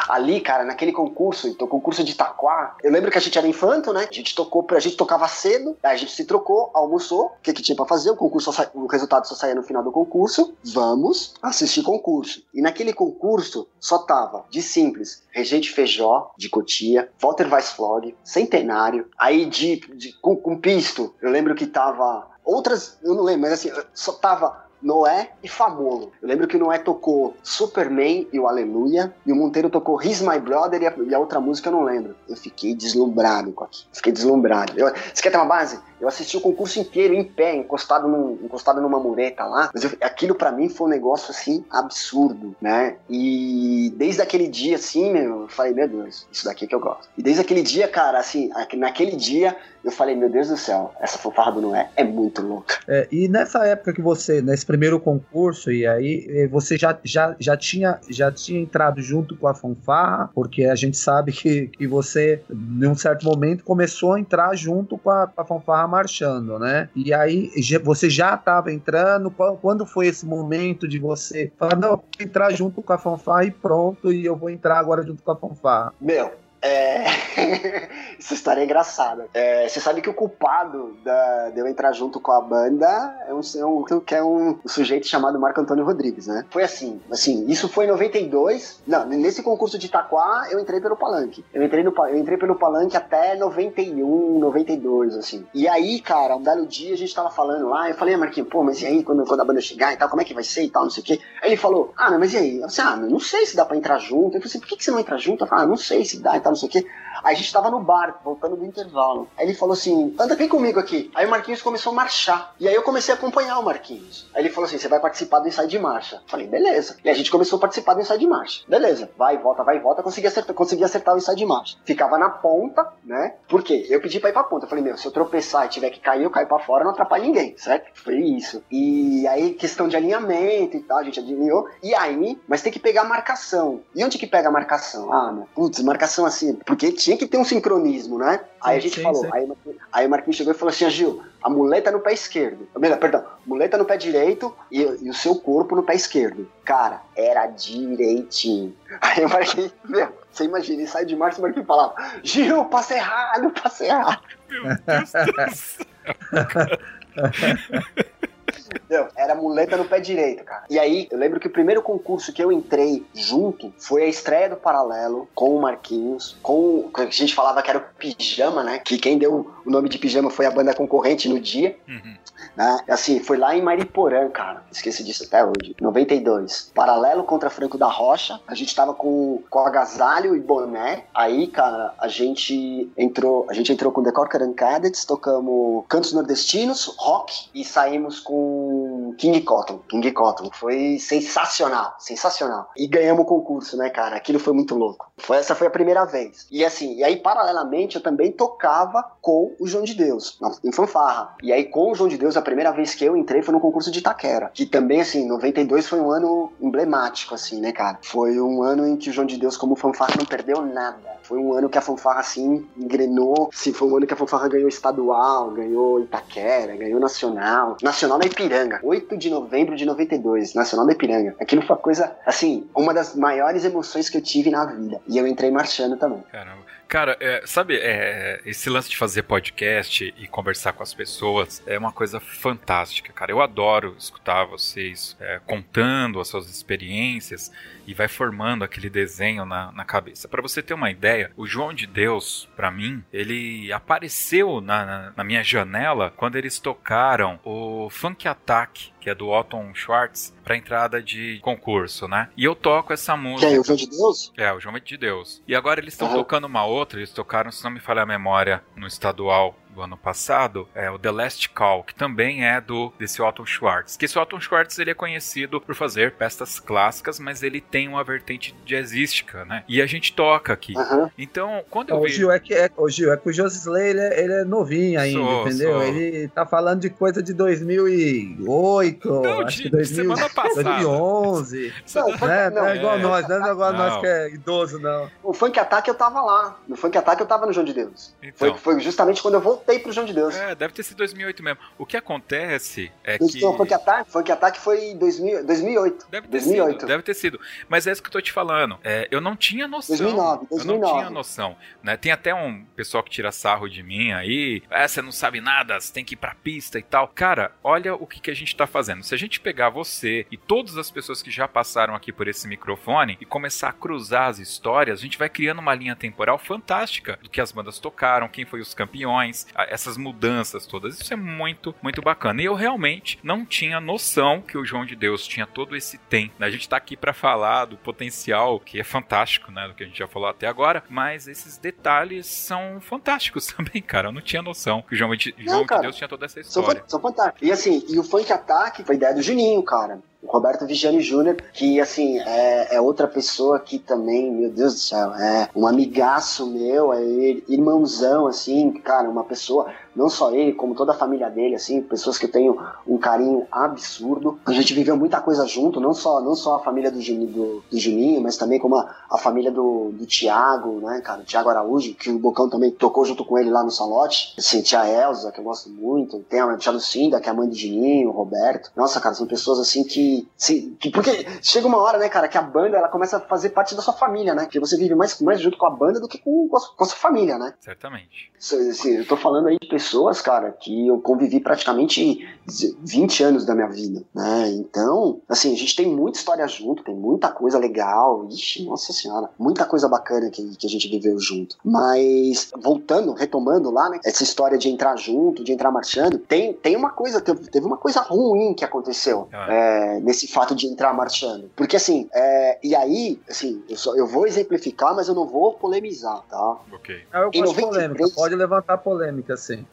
Ali, cara, naquele concurso, então concurso de Itaquá, eu lembro que a gente era infanto, né? A gente tocou, a gente tocava cedo, a gente se trocou, almoçou, o que, que tinha para fazer? O concurso, sa... o resultado só saía no final do concurso. Vamos assistir concurso. E naquele concurso só tava de simples, Regente Feijó, de Cotia, Walter Weissflog, Centenário, aí de, de com, com pisto, eu lembro que tava outras, eu não lembro, mas assim, só tava Noé e Famolo. Eu lembro que o Noé tocou Superman e o Aleluia, e o Monteiro tocou He's My Brother e a, e a outra música eu não lembro. Eu fiquei deslumbrado com aquilo. Fiquei deslumbrado. Eu, você quer ter uma base? Eu assisti o concurso inteiro em pé, encostado, num, encostado numa mureta lá. Mas eu, aquilo para mim foi um negócio assim absurdo, né? E desde aquele dia, assim, meu, eu falei, meu Deus, isso daqui é que eu gosto. E desde aquele dia, cara, assim, naquele dia eu falei, meu Deus do céu, essa fanfarra do Noé é muito louca. É, e nessa época que você, nesse primeiro concurso, e aí eh, você já, já, já, tinha, já tinha entrado junto com a fanfarra, porque a gente sabe que, que você, em um certo momento, começou a entrar junto com a, a fanfarra marchando, né? E aí você já estava entrando, quando foi esse momento de você falar, não, entrar junto com a fanfarra e pronto, e eu vou entrar agora junto com a fanfarra? Meu, É... (laughs) Essa história é engraçada. É, você sabe que o culpado da, de eu entrar junto com a banda é um, é um, que é um, um, sujeito chamado Marco Antônio Rodrigues, né? Foi assim, assim, isso foi em 92. Não, nesse concurso de Itaquá eu entrei pelo Palanque. Eu entrei, no, eu entrei pelo Palanque até 91, 92, assim. E aí, cara, um belo dia a gente tava falando lá, eu falei, ah, Marquinhos, pô, mas e aí, quando, quando a banda chegar e tal, como é que vai ser e tal, não sei o quê. Aí ele falou, ah, mas e aí? Eu falei, ah, não sei se dá pra entrar junto. Eu falei assim, por que, que você não entra junto? Eu falei, ah, não sei se dá e tal, não sei o quê. Aí a gente tava no bar, voltando do intervalo. Aí ele falou assim: anda, vem comigo aqui. Aí o Marquinhos começou a marchar. E aí eu comecei a acompanhar o Marquinhos. Aí ele falou assim: você vai participar do ensaio de marcha. Falei, beleza. E a gente começou a participar do ensaio de marcha. Beleza, vai, volta, vai, volta. Consegui acertar, consegui acertar o ensaio de marcha. Ficava na ponta, né? Por quê? Eu pedi pra ir pra ponta. Falei, meu, se eu tropeçar e tiver que cair, eu caio pra fora, não atrapalha ninguém, certo? Foi isso. E aí, questão de alinhamento e tal, a gente alinhou. E aí, mas tem que pegar a marcação. E onde que pega a marcação? Ah, né? Putz, marcação assim. Porque tinha que ter um sincronismo, né? Aí a gente sim, falou, sim. Aí, aí o Marquinhos chegou e falou assim, Gil, a muleta no pé esquerdo. Perdão, muleta no pé direito e, e, o seu corpo no pé esquerdo. Cara, era direitinho. (laughs) Aí o Marquinhos, meu, você imagina, ele sai de março e o Marquinhos falava, Gil, passa errado, passa errado. Meu Deus do céu. (laughs) Entendeu? Era muleta no pé direito, cara. E aí, eu lembro que o primeiro concurso que eu entrei junto foi a estreia do Paralelo com o Marquinhos, com a gente falava que era o Pijama, né? Que quem deu o nome de Pijama foi a banda concorrente no dia. Uhum. Né? Assim, foi lá em Mariporã, cara. Esqueci disso até hoje. 92. Paralelo contra Franco da Rocha. A gente tava com, com agasalho e boné. Aí, cara, a gente entrou, a gente entrou com Decor Cadets, tocamos Cantos Nordestinos, rock e saímos com King Cotton. King Cotton. Foi sensacional, sensacional. E ganhamos o concurso, né, cara? Aquilo foi muito louco. Foi, essa foi a primeira vez. E assim, e aí, paralelamente, eu também tocava com o João de Deus, em fanfarra. E aí, com o João de Deus, a primeira vez que eu entrei foi no concurso de Itaquera. Que também, assim, 92 foi um ano emblemático, assim, né, cara? Foi um ano em que o João de Deus, como fanfarra, não perdeu nada. Foi um ano que a fanfarra, assim, engrenou. Foi um ano que a fanfarra ganhou estadual, ganhou Itaquera, ganhou nacional. Nacional da Ipiranga, 8 de novembro de 92, Nacional da Ipiranga. Aquilo foi uma coisa, assim, uma das maiores emoções que eu tive na vida. E eu entrei marchando também. Caramba. Cara, é, sabe, é, esse lance de fazer podcast e conversar com as pessoas é uma coisa fantástica, cara. Eu adoro escutar vocês é, contando as suas experiências e vai formando aquele desenho na, na cabeça. Para você ter uma ideia, o João de Deus, para mim, ele apareceu na, na, na, minha janela quando eles tocaram o Funk Attack, que é do Otton Schwartz, pra entrada de concurso, né? E eu toco essa música. Que é o João de Deus? É, o João de Deus. E agora eles estão uhum. tocando uma outra, eles tocaram, se não me falha a memória, no estadual do ano passado, é o The Last Call, que também é do desse Otto Schwartz. Que esse Otto Schwartz ele é conhecido por fazer peças clássicas, mas ele tem uma vertente jazzística, né? E a gente toca aqui. Uhum. Então, quando eu o. Gil, é que, é, o Gil, é que o ele, é, ele é novinho ainda, sou, entendeu? Sou. Ele tá falando de coisa de 2008, não, acho de, que 2000, semana passada. 2011. (laughs) Não, né? não, não é igual é. nós, não é igual não. nós que é idoso, não. O Funk Attack eu tava lá. No Funk Attack eu tava no João de Deus. Então. Foi, foi justamente quando eu voltei voltei pro João de Deus. É, deve ter sido 2008 mesmo. O que acontece é que... Então, Funk Attack, Funk Attack foi 2000, 2008. Deve ter 2008. sido, deve ter sido. Mas é isso que eu tô te falando. É, eu não tinha noção. 2009, 2009. Eu não tinha noção. Né? Tem até um pessoal que tira sarro de mim aí. É, você não sabe nada, você tem que ir pra pista e tal. Cara, olha o que, que a gente tá fazendo. Se a gente pegar você e todas as pessoas que já passaram aqui por esse microfone e começar a cruzar as histórias, a gente vai criando uma linha temporal fantástica do que as bandas tocaram, quem foi os campeões, essas mudanças todas. Isso é muito, muito bacana. E eu realmente não tinha noção que o João de Deus tinha todo esse tempo. A gente está aqui para falar do potencial, que é fantástico, né? Do que a gente já falou até agora, mas esses detalhes são fantásticos (laughs) também, cara. Eu não tinha noção que o João de, não, João cara, de Deus tinha toda essa história. São, são fantásticos. E assim, e o Funk Attack foi ideia do Juninho, cara. Roberto Vigiani Júnior, que assim, é, é, outra pessoa que também, meu Deus do céu, é um amigaço meu, é irmãozão, assim, cara, uma pessoa não só ele, como toda a família dele, assim, pessoas que eu tenho um carinho absurdo. A gente viveu muita coisa junto, não só, não só a família do Juninho, do, do Juninho mas também como a, a família do, do Tiago, né, cara, o Tiago Araújo, que o Bocão também tocou junto com ele lá no Salote. Assim, tia Elza, que eu gosto muito, tem a tia Lucinda, que é a mãe do Juninho, o Roberto. Nossa, cara, são pessoas assim que, assim, que. Porque chega uma hora, né, cara, que a banda ela começa a fazer parte da sua família, né? Que você vive mais, mais junto com a banda do que com, com, a, com a sua família, né? Certamente. Assim, eu tô falando aí de pessoas, cara, que eu convivi praticamente 20 anos da minha vida, né? Então, assim, a gente tem muita história junto, tem muita coisa legal, ixi, nossa senhora, muita coisa bacana que, que a gente viveu junto. Mas, voltando, retomando lá, né, essa história de entrar junto, de entrar marchando, tem, tem uma coisa, teve, teve uma coisa ruim que aconteceu ah. é, nesse fato de entrar marchando. Porque, assim, é, e aí, assim, eu, só, eu vou exemplificar, mas eu não vou polemizar, tá? Ok. Ah, eu gosto em 93, polêmica, pode levantar polêmica, sim.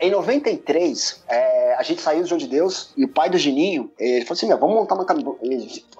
Em 93, é, a gente saiu do João de Deus e o pai do Gininho, ele falou assim: meu, vamos montar uma.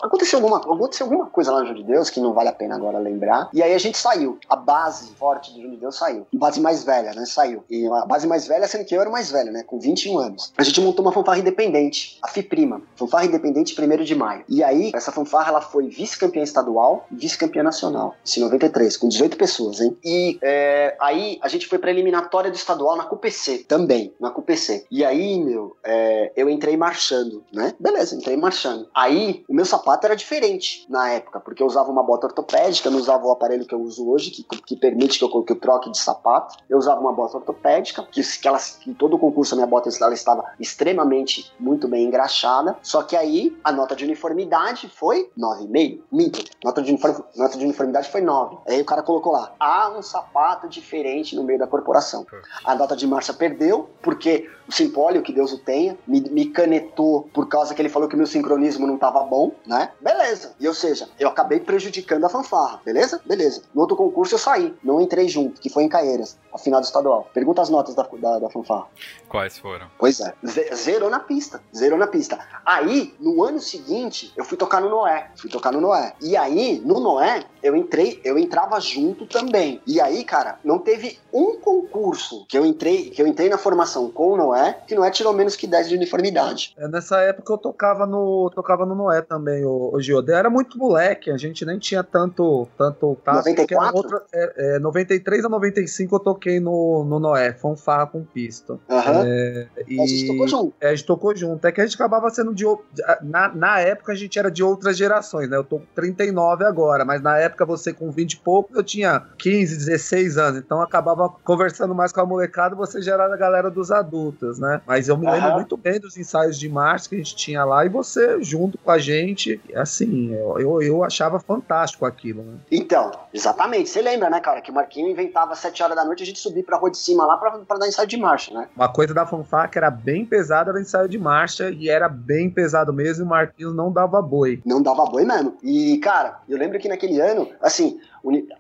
Aconteceu alguma, aconteceu alguma coisa lá no João de Deus que não vale a pena agora lembrar. E aí a gente saiu. A base forte do João de Deus saiu. A base mais velha, né? Saiu. E a base mais velha, sendo que eu era o mais velho, né? Com 21 anos. A gente montou uma fanfarra independente, a FIPRIMA. Fanfarra independente 1 de maio. E aí, essa fanfarra ela foi vice-campeã estadual e vice-campeã nacional. Em 93, com 18 pessoas, hein? E é, aí a gente foi pra eliminatória do estadual na CUPC também, na CUPC. E aí, meu, é, eu entrei marchando, né? Beleza, entrei marchando. Aí, o meu sapato era diferente na época, porque eu usava uma bota ortopédica, não usava o aparelho que eu uso hoje, que, que permite que eu, que eu troque de sapato. Eu usava uma bota ortopédica, que, que, ela, que todo o concurso a minha bota ela estava extremamente muito bem engraxada. Só que aí a nota de uniformidade foi 9,5. Minto. Nota de, uniform, nota de uniformidade foi 9. Aí o cara colocou lá: há um sapato diferente no meio da corporação. A nota de marcha perdeu, porque o Simpólio, que Deus o tenha, me, me canetou por causa que ele falou que meu sincronismo não estava bom, né? Beleza. E ou seja, eu acabei prejudicando a fanfarra, beleza? Beleza. No outro concurso eu saí, não entrei junto, que foi em Caeiras, a final do estadual. Pergunta as notas da, da, da fanfarra. Quais foram? Pois é, zerou na pista, zerou na pista. Aí, no ano seguinte, eu fui tocar no Noé, fui tocar no Noé. E aí, no Noé, eu entrei, eu entrava junto também. E aí, cara, não teve um concurso que eu entrei, que eu entrei na formação com o Noé, que Noé tirou menos que 10 de uniformidade. É, nessa época eu tocava no, tocava no Noé também, o, o Giodé. Era muito moleque, a gente nem tinha tanto, tanto tato. 94? Outra, é, é, 93 a 95 eu toquei no, no Noé, fanfarra com pista. Uhum. É, e, a gente tocou junto. É, a gente tocou junto. É que a gente acabava sendo de. Na, na época a gente era de outras gerações, né? Eu tô com 39 agora, mas na época você com 20 e pouco, eu tinha 15, 16 anos. Então acabava conversando mais com a molecada, você já era a galera dos adultos, né? Mas eu me uhum. lembro muito bem dos ensaios de marcha que a gente tinha lá e você junto com a gente, assim, eu, eu, eu achava fantástico aquilo, né? Então, exatamente. Você lembra, né, cara, que o Marquinho inventava às 7 horas da noite a gente subir pra rua de cima lá pra, pra dar ensaio de marcha, né? Uma coisa da fanfarra que era bem pesada era ensaio de marcha e era bem pesado mesmo e o Marquinhos não dava boi. Não dava boi mesmo. E, cara, eu lembro que naquele ano, assim,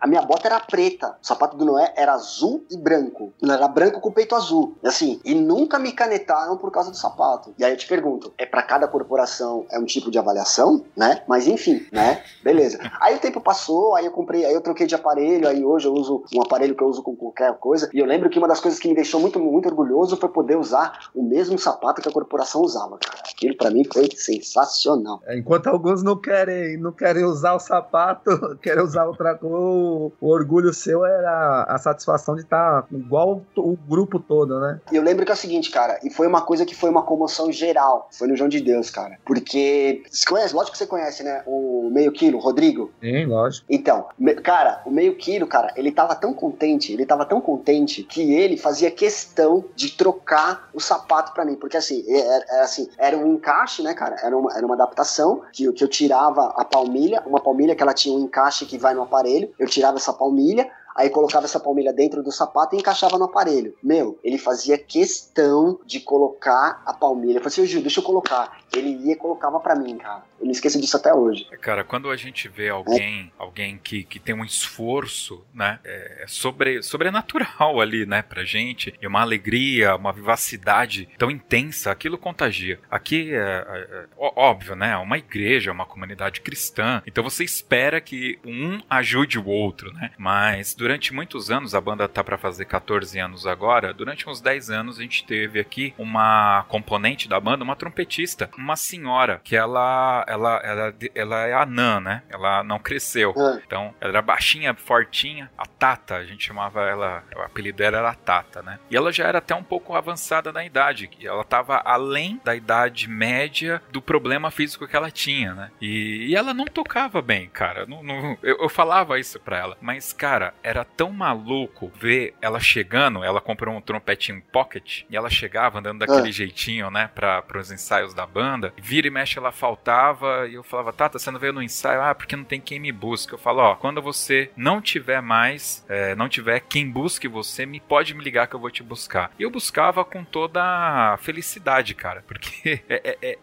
a minha bota era preta, o sapato do Noé era azul e branco. Ele era branco com peito azul. Assim, e nunca me canetaram por causa do sapato. E aí eu te pergunto, é para cada corporação é um tipo de avaliação, né? Mas enfim, né? Beleza. Aí o tempo passou, aí eu comprei, aí eu troquei de aparelho, aí hoje eu uso um aparelho que eu uso com qualquer coisa. E eu lembro que uma das coisas que me deixou muito, muito orgulhoso foi poder usar o mesmo sapato que a corporação usava, cara. Aquilo para mim foi sensacional. É, enquanto alguns não querem, não querem usar o sapato, (laughs) querem usar outra coisa o, o orgulho seu era a satisfação de estar tá igual o, o grupo todo, né? Eu lembro que é o seguinte, cara, e foi uma coisa que foi uma comoção geral, foi no João de Deus, cara. Porque, você conhece, lógico que você conhece, né? O meio quilo, Rodrigo? Sim, lógico. Então, cara, o meio quilo, cara, ele tava tão contente, ele tava tão contente que ele fazia questão de trocar o sapato para mim, porque assim, era, é, era, é, assim, era um encaixe, né, cara? Era uma, era uma adaptação que, que eu tirava a palmilha, uma palmilha que ela tinha um encaixe que vai no aparelho, eu tirava essa palmilha, aí colocava essa palmilha dentro do sapato e encaixava no aparelho. Meu, ele fazia questão de colocar a palmilha. Eu falei assim, Gil, deixa eu colocar. Ele ia e colocava pra mim, cara. Eu não esqueço disso até hoje. Cara, quando a gente vê alguém, é. alguém que, que tem um esforço, né, é sobre, sobrenatural ali, né, pra gente, e uma alegria, uma vivacidade tão intensa, aquilo contagia. Aqui, é, é, é óbvio, né, uma igreja, uma comunidade cristã, então você espera que um ajude o outro, né, mas durante muitos anos, a banda tá para fazer 14 anos agora, durante uns 10 anos a gente teve aqui uma componente da banda, uma trompetista, uma senhora, que ela, ela, ela, ela é anã, né, ela não cresceu, ah. então ela era baixinha, fortinha, a Tata, a gente chamava ela, o apelido dela era Tata, né, e ela já era até um pouco avançada na idade, ela tava além da idade média do problema físico que ela tinha, né, e, e ela não tocava bem, cara, não, não, eu, eu falava isso pra ela, mas, cara, era tão maluco ver ela chegando, ela comprou um trompetinho pocket e ela chegava andando daquele ah. jeitinho, né, para os ensaios da banda. Vira e mexe ela faltava e eu falava, Tata, você não veio no ensaio? Ah, porque não tem quem me busque. Eu falo, ó, quando você não tiver mais, é, não tiver quem busque você, me pode me ligar que eu vou te buscar. E eu buscava com toda a felicidade, cara, porque (laughs) é, é,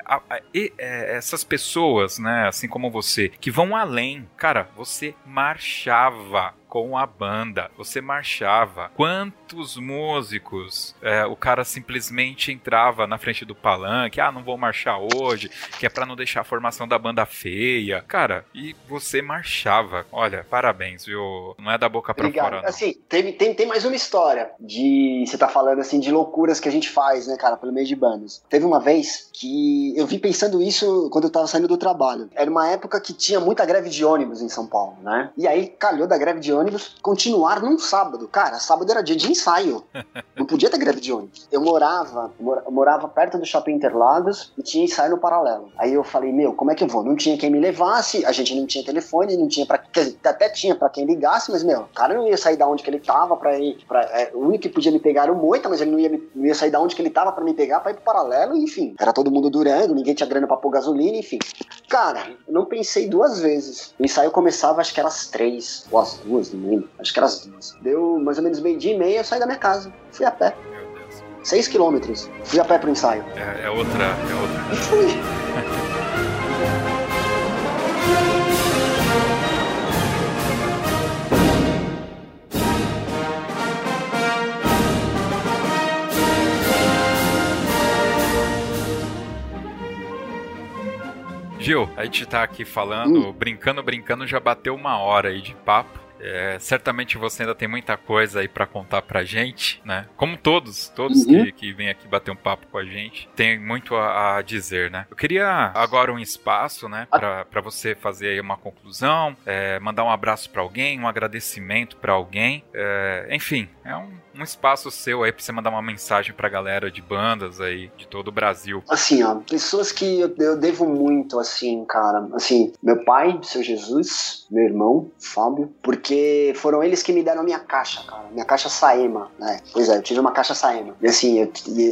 é, é, essas pessoas, né, assim como você, que vão além, cara, você marchava com a banda. Você marchava. Quantos músicos é, o cara simplesmente entrava na frente do palanque, ah, não vou marchar hoje, que é para não deixar a formação da banda feia. Cara, e você marchava. Olha, parabéns, viu? Não é da boca para fora. Não. Assim, tem, tem, tem mais uma história de. Você tá falando assim de loucuras que a gente faz, né, cara, pelo meio de bandas. Teve uma vez que eu vim pensando isso quando eu tava saindo do trabalho. Era uma época que tinha muita greve de ônibus em São Paulo, né? E aí calhou da greve de ônibus ônibus continuar num sábado. Cara, sábado era dia de ensaio. Não podia ter greve de ônibus. Eu morava, morava perto do Shopping Interlagos e tinha ensaio no paralelo. Aí eu falei, meu, como é que eu vou? Não tinha quem me levasse, a gente não tinha telefone, não tinha para até tinha para quem ligasse, mas, meu, o cara não ia sair da onde que ele tava pra ir. Pra, é, o único que podia me pegar era o Moita, mas ele não ia, não ia sair da onde que ele tava para me pegar pra ir pro paralelo, enfim. Era todo mundo durando, ninguém tinha grana pra pôr gasolina, enfim. Cara, eu não pensei duas vezes. O ensaio começava, acho que era às três ou às duas, não lembro. Acho que era as duas. Deu mais ou menos meio dia e meia, eu saí da minha casa. Fui a pé. Seis quilômetros. Fui a pé pro ensaio. É, é outra. É outra. E fui. Gil, a gente tá aqui falando, hum. brincando, brincando, já bateu uma hora aí de papo. É, certamente você ainda tem muita coisa aí para contar pra gente, né? Como todos, todos uhum. que, que vêm aqui bater um papo com a gente, tem muito a, a dizer, né? Eu queria agora um espaço, né, para você fazer aí uma conclusão, é, mandar um abraço para alguém, um agradecimento para alguém, é, enfim, é um um espaço seu aí pra você mandar uma mensagem pra galera de bandas aí de todo o Brasil. Assim, ó, pessoas que eu, eu devo muito, assim, cara. Assim, meu pai, seu Jesus, meu irmão, Fábio, porque foram eles que me deram a minha caixa, cara. Minha caixa Saema, né? Pois é, eu tive uma caixa Saema. E assim, eu,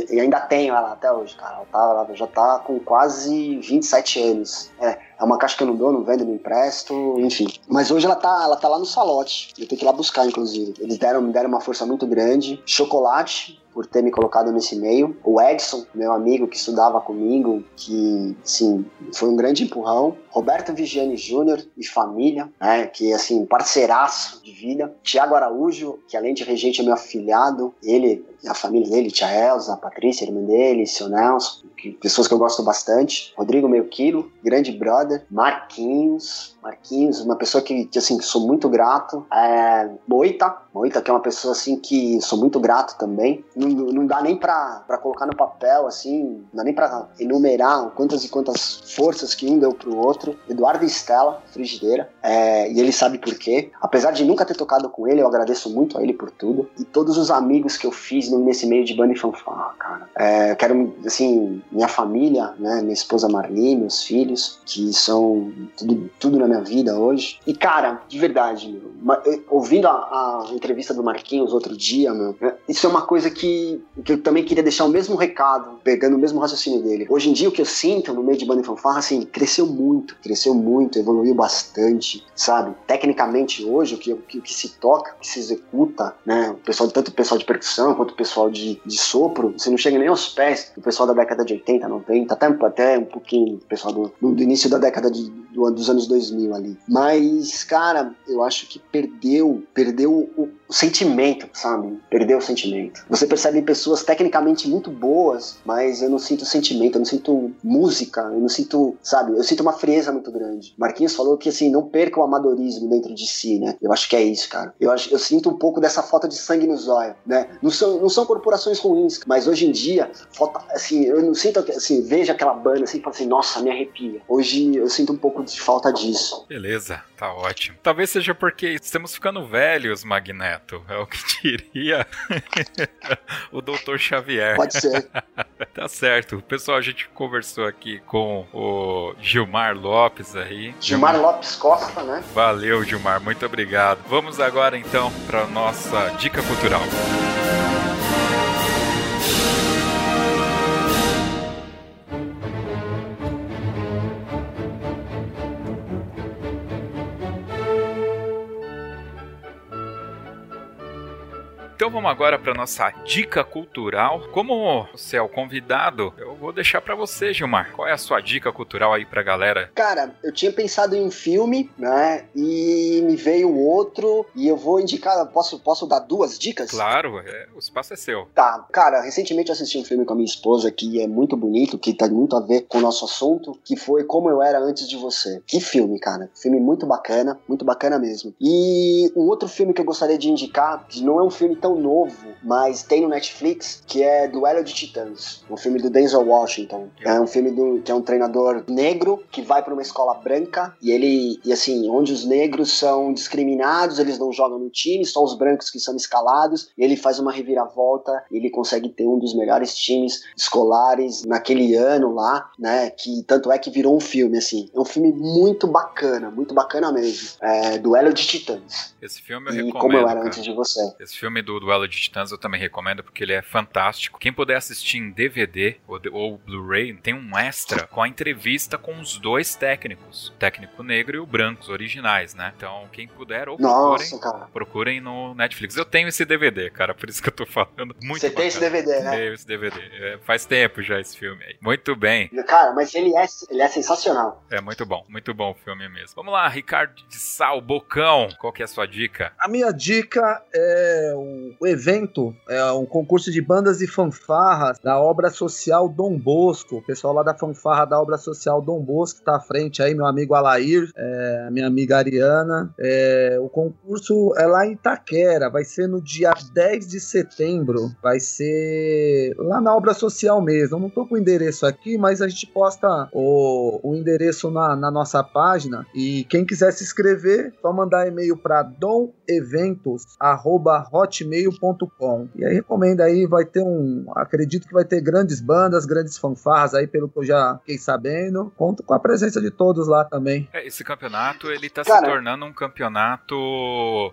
eu ainda tenho ela até hoje, cara. Ela, tá, ela já tá com quase 27 anos. É, é uma caixa que eu não dou, não vendo, não empresto, enfim. Mas hoje ela tá, ela tá lá no salote. Eu tenho que ir lá buscar, inclusive. Eles deram, me deram uma força muito grande. Chocolate, por ter me colocado nesse meio. O Edson, meu amigo que estudava comigo, que, sim, foi um grande empurrão. Roberto Vigiani Júnior e família, né, que, assim, parceiraço de vida. Tiago Araújo, que além de regente é meu afilhado, ele a família dele, tia Elza, a Patrícia, irmã dele, seu Nelson, que, pessoas que eu gosto bastante. Rodrigo Melquilo, grande brother. Marquinhos, Marquinhos, uma pessoa que, que assim, sou muito grato. É, Moita, Moita, que é uma pessoa assim que sou muito grato também. Não, não dá nem pra, colocar no papel, assim, não dá nem pra enumerar quantas e quantas forças que um deu pro outro. Eduardo Estela, frigideira, é, e ele sabe por quê. Apesar de nunca ter tocado com ele, eu agradeço muito a ele por tudo. E todos os amigos que eu fiz nesse meio de banda e fanfarra, cara. É, quero, assim, minha família, né, minha esposa Marli, meus filhos, que são tudo, tudo na minha vida hoje. E, cara, de verdade, ouvindo a, a, entrevista do Marquinhos outro dia, meu, é, isso é uma coisa que, que eu também queria deixar o mesmo recado, pegando o mesmo raciocínio dele. Hoje em dia, o que eu sinto no meio de banda e fanfarra, assim, cresceu muito, cresceu muito, evoluiu bastante, sabe? Tecnicamente, hoje, o que, o que, o que se toca, o que se executa, né? O pessoal, tanto o pessoal de percussão quanto o pessoal de, de sopro, você não chega nem aos pés do pessoal da década de 80, 90, até, até um pouquinho do pessoal do, do início da década de, do, dos anos 2000 ali. Mas, cara, eu acho que perdeu, perdeu o, o sentimento, sabe? Perdeu o sentimento. Você percebe pessoas tecnicamente muito boas, mas eu não sinto sentimento, eu não sinto música, eu não sinto, sabe? Eu sinto uma frieza muito grande. Marquinhos falou que assim, não perca o amadorismo dentro de si, né? Eu acho que é isso, cara. Eu, acho, eu sinto um pouco dessa falta de sangue nos olhos, né? Não são, não são corporações ruins, mas hoje em dia, falta, assim, eu não sinto, assim, vejo aquela banda assim e falo assim, nossa, me arrepia. Hoje eu sinto um pouco de falta disso. Beleza, tá ótimo. Talvez seja porque estamos ficando velhos, Magneto. É o que (laughs) diria (laughs) o Dr. Xavier. Pode ser. (laughs) tá certo. Pessoal, a gente conversou aqui com o Gilmar Lopes aí. Gilmar Lopes Costa, né? Valeu, Gilmar. Muito obrigado. Vamos agora então para nossa dica cultural. Então vamos agora para nossa dica cultural. Como você é o convidado, eu vou deixar para você, Gilmar. Qual é a sua dica cultural aí pra galera? Cara, eu tinha pensado em um filme, né? E me veio outro e eu vou indicar, posso posso dar duas dicas? Claro, é, o espaço é seu. Tá. Cara, recentemente eu assisti um filme com a minha esposa que é muito bonito, que tem muito a ver com o nosso assunto, que foi Como Eu Era Antes de Você. Que filme, cara. Filme muito bacana, muito bacana mesmo. E um outro filme que eu gostaria de indicar, que não é um filme tão novo, mas tem no Netflix, que é Duelo de Titãs, um filme do Denzel Washington. É um filme do, que é um treinador negro que vai para uma escola branca e ele, e assim, onde os negros são discriminados, eles não jogam no time, só os brancos que são escalados, e ele faz uma reviravolta, e ele consegue ter um dos melhores times escolares naquele ano lá, né, que tanto é que virou um filme, assim. É um filme muito bacana, muito bacana mesmo. É Duelo de Titãs. Esse filme eu e recomendo. Como eu era cara. antes de você. Esse filme do Duelo de Titãs eu também recomendo porque ele é fantástico. Quem puder assistir em DVD ou, ou Blu-ray, tem um extra com a entrevista com os dois técnicos, o técnico negro e o branco, os originais, né? Então, quem puder, ou Nossa, procurem, procurem no Netflix. Eu tenho esse DVD, cara, por isso que eu tô falando. Muito Você tem esse DVD, né? Tenho esse DVD. É, faz tempo já esse filme aí. Muito bem. Cara, mas ele é, ele é sensacional. É muito bom, muito bom o filme mesmo. Vamos lá, Ricardo de Sal, Bocão, qual que é a sua dica? A minha dica é o evento, é um concurso de bandas e fanfarras da obra social Dom Bosco. O pessoal lá da fanfarra da obra social Dom Bosco tá à frente aí, meu amigo Alair, é, minha amiga Ariana. É, o concurso é lá em Itaquera, vai ser no dia 10 de setembro, vai ser lá na obra social mesmo. Eu não tô com o endereço aqui, mas a gente posta o, o endereço na, na nossa página e quem quiser se inscrever, só mandar e-mail para domeventos@hotmail.com. E aí recomendo aí, vai ter um, acredito que vai ter grandes bandas, grandes fanfarras aí, pelo que eu já fiquei sabendo. Conto com a presença de todos lá também. É, esse campeonato, ele tá cara, se tornando um campeonato,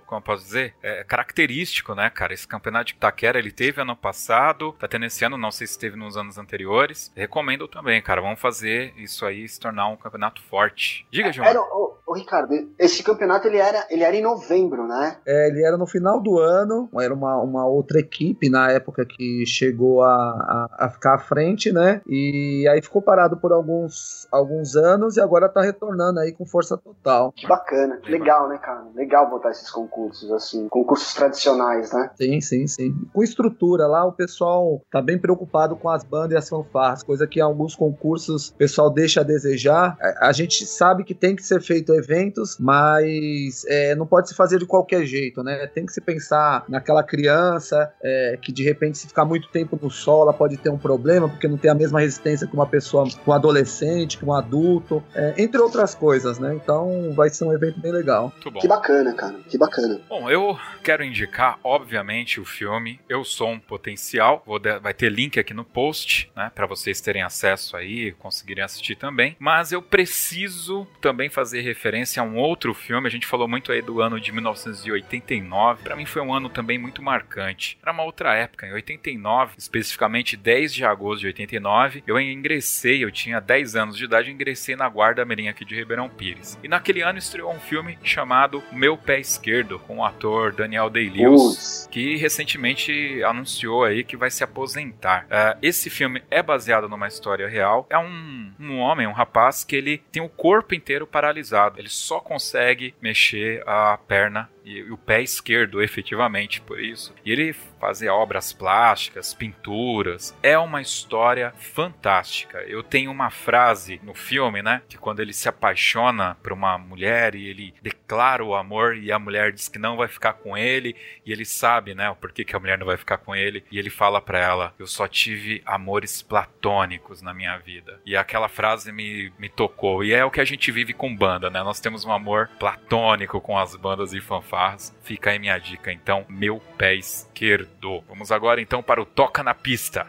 como eu posso dizer, é, característico, né, cara? Esse campeonato de Itaquera, ele teve ano passado, tá tendo esse ano, não sei se teve nos anos anteriores. Recomendo também, cara. Vamos fazer isso aí se tornar um campeonato forte. Diga, João. Era, ô, ô, Ricardo, esse campeonato ele era, ele era em novembro, né? É, ele era no final do ano, era uma, uma outra equipe na época que chegou a, a, a, ficar à frente, né? E aí ficou parado por alguns, alguns anos e agora tá retornando aí com força total. Que bacana, legal, né, cara? Legal botar esses concursos, assim, concursos tradicionais, né? Sim, sim, sim. Com estrutura lá, o pessoal tá bem preocupado com as bandas e as fanfarras, coisa que em alguns concursos o pessoal deixa a desejar. A, a gente sabe que tem que ser feito eventos, mas é, não pode se fazer de qualquer jeito, né? Tem que se pensar naquela criança é, que de repente se ficar muito tempo no sol, ela pode ter um problema porque não tem a mesma resistência que uma pessoa, um adolescente, que um adulto, é, entre outras coisas, né? Então vai ser um evento bem legal. Que bacana, cara. Que bacana. Bom, eu quero indicar, obviamente, o filme Eu Sou um Potencial. Vou de... vai ter link aqui no post, né? Para vocês terem acesso aí, conseguirem assistir também. Mas eu preciso também fazer referência referência a um outro filme. A gente falou muito aí do ano de 1989. Para mim foi um ano também muito marcante. Era uma outra época, em 89, especificamente 10 de agosto de 89, eu ingressei, eu tinha 10 anos de idade, ingressei na Guarda Mirim aqui de Ribeirão Pires. E naquele ano estreou um filme chamado Meu Pé Esquerdo, com o ator Daniel Day-Lewis, que recentemente anunciou aí que vai se aposentar. Uh, esse filme é baseado numa história real. É um, um homem, um rapaz, que ele tem o corpo inteiro paralisado. Ele só consegue mexer a perna e, e o pé esquerdo, efetivamente, por isso. E ele fazia obras plásticas, pinturas. É uma história fantástica. Eu tenho uma frase no filme, né? Que quando ele se apaixona por uma mulher e ele declara o amor e a mulher diz que não vai ficar com ele e ele sabe, né? O porquê que a mulher não vai ficar com ele e ele fala para ela: Eu só tive amores platônicos na minha vida. E aquela frase me, me tocou. E é o que a gente vive com banda, né? Nós temos um amor platônico com as bandas e fanfarras. Fica aí minha dica, então, meu pé esquerdo. Vamos agora então para o Toca na Pista.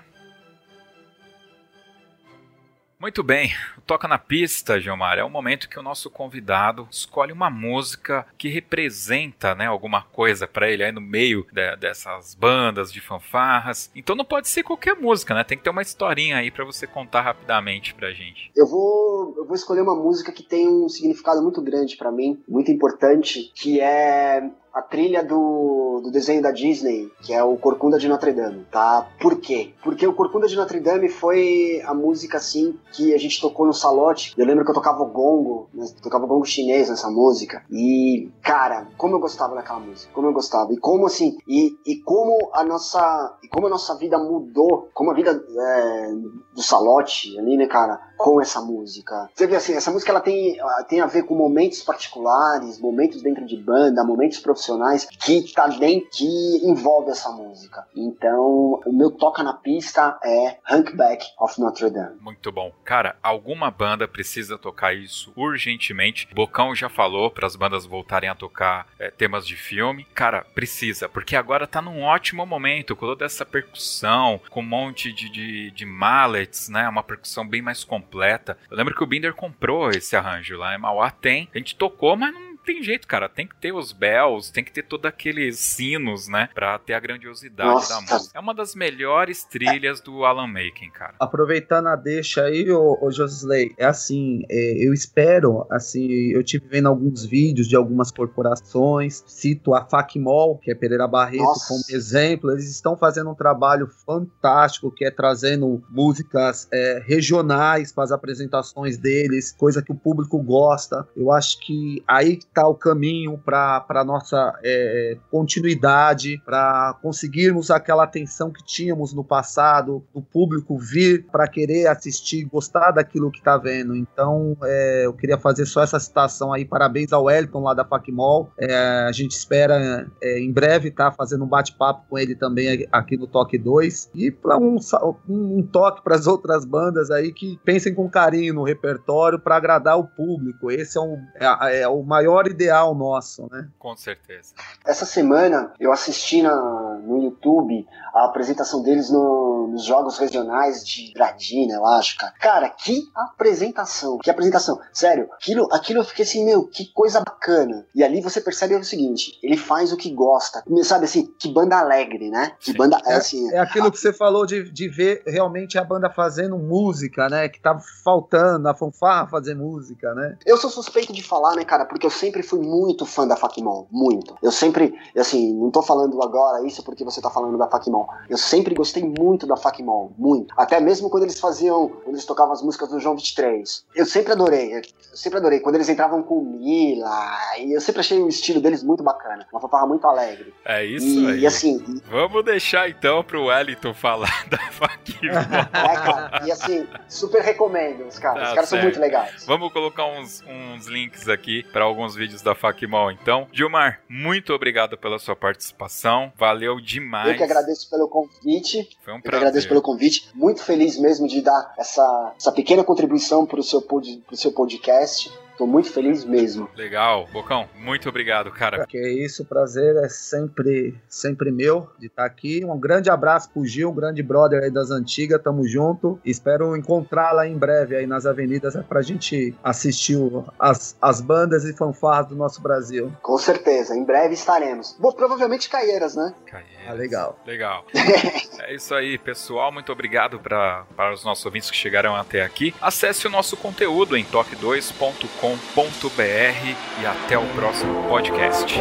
Muito bem, Toca na Pista, Gilmar, é o momento que o nosso convidado escolhe uma música que representa né, alguma coisa para ele aí no meio de, dessas bandas de fanfarras. Então não pode ser qualquer música, né? Tem que ter uma historinha aí para você contar rapidamente pra gente. Eu vou, eu vou escolher uma música que tem um significado muito grande para mim, muito importante, que é a trilha do, do desenho da Disney, que é o Corcunda de Notre Dame, tá? Por quê? Porque o Corcunda de Notre Dame foi a música, assim, que a gente tocou no salote. Eu lembro que eu tocava o gongo, né? tocava o gongo chinês nessa música. E, cara, como eu gostava daquela música, como eu gostava. E como, assim, e, e como a nossa, e como a nossa vida mudou, como a vida é, do salote ali, né, cara, com essa música. Você vê assim, essa música ela tem, tem a ver com momentos particulares, momentos dentro de banda, momentos profissionais profissionais que tá dentro, que envolve essa música. Então, o meu toca na pista é Hunkback of Notre Dame. Muito bom. Cara, alguma banda precisa tocar isso urgentemente. Bocão já falou para as bandas voltarem a tocar é, temas de filme. Cara, precisa, porque agora tá num ótimo momento, com toda essa percussão, com um monte de, de, de mallets, né? Uma percussão bem mais completa. Eu lembro que o Binder comprou esse arranjo lá em Mauá, tem. A gente tocou, mas não tem jeito, cara. Tem que ter os bells, tem que ter todos aqueles sinos, né? Pra ter a grandiosidade Nossa. da música. É uma das melhores trilhas do Alan Making, cara. Aproveitando a deixa aí, ô, ô Josley, é assim, é, eu espero, assim, eu tive vendo alguns vídeos de algumas corporações, cito a Facmol, que é Pereira Barreto, Nossa. como exemplo, eles estão fazendo um trabalho fantástico, que é trazendo músicas é, regionais para as apresentações deles, coisa que o público gosta. Eu acho que aí o caminho para a nossa é, continuidade, para conseguirmos aquela atenção que tínhamos no passado, o público vir para querer assistir, gostar daquilo que está vendo. Então, é, eu queria fazer só essa citação aí. Parabéns ao Wellington lá da Facmol. É, a gente espera é, em breve estar tá fazendo um bate-papo com ele também aqui no Toque 2. E para um, um, toque para as (laughs) outras bandas aí que pensem com carinho no repertório para agradar o público. Esse é, um, é, é o maior maior ideal nosso, né? Com certeza. Essa semana eu assisti na, no YouTube a apresentação deles no, nos jogos regionais de Gradina, eu acho, cara. Cara, que apresentação, que apresentação. Sério, aquilo, aquilo eu fiquei assim, meu, que coisa bacana. E ali você percebe o seguinte, ele faz o que gosta. Sabe assim, que banda alegre, né? Que banda, é, assim... É aquilo que você falou de, de ver realmente a banda fazendo música, né? Que tá faltando a fanfarra fazer música, né? Eu sou suspeito de falar, né, cara? Porque eu sempre fui muito fã da Facmon, muito. Eu sempre, assim, não tô falando agora isso porque você tá falando da Facmon. Eu sempre gostei muito da Facmon, muito. Até mesmo quando eles faziam, quando eles tocavam as músicas do João 23. Eu sempre adorei, eu sempre adorei. Quando eles entravam com Mila, e eu sempre achei o estilo deles muito bacana. Uma fanfarra muito alegre. É isso e, aí. E assim... Vamos deixar então pro Wellington falar (laughs) da Facmon. É, cara, e assim, super recomendo os caras. Tá os caras são muito legais. Vamos colocar uns, uns links aqui para alguns vídeos da Facmol, então. Gilmar, muito obrigado pela sua participação. Valeu demais. Eu que agradeço pelo convite. Foi um prazer. Agradeço pelo convite. Muito feliz mesmo de dar essa, essa pequena contribuição para o seu, pod, seu podcast. Tô muito feliz mesmo. Legal. Bocão, muito obrigado, cara. Que isso, o prazer é sempre, sempre meu de estar aqui. Um grande abraço pro Gil, um grande brother aí das antigas, tamo junto. Espero encontrá-la em breve aí nas avenidas pra gente assistir as, as bandas e fanfarras do nosso Brasil. Com certeza, em breve estaremos. Bom, provavelmente Caieiras, né? Caieiras. Ah, legal. Legal. (laughs) é isso aí, pessoal. Muito obrigado pra, para os nossos ouvintes que chegaram até aqui. Acesse o nosso conteúdo em toque2.com.br e até o próximo podcast.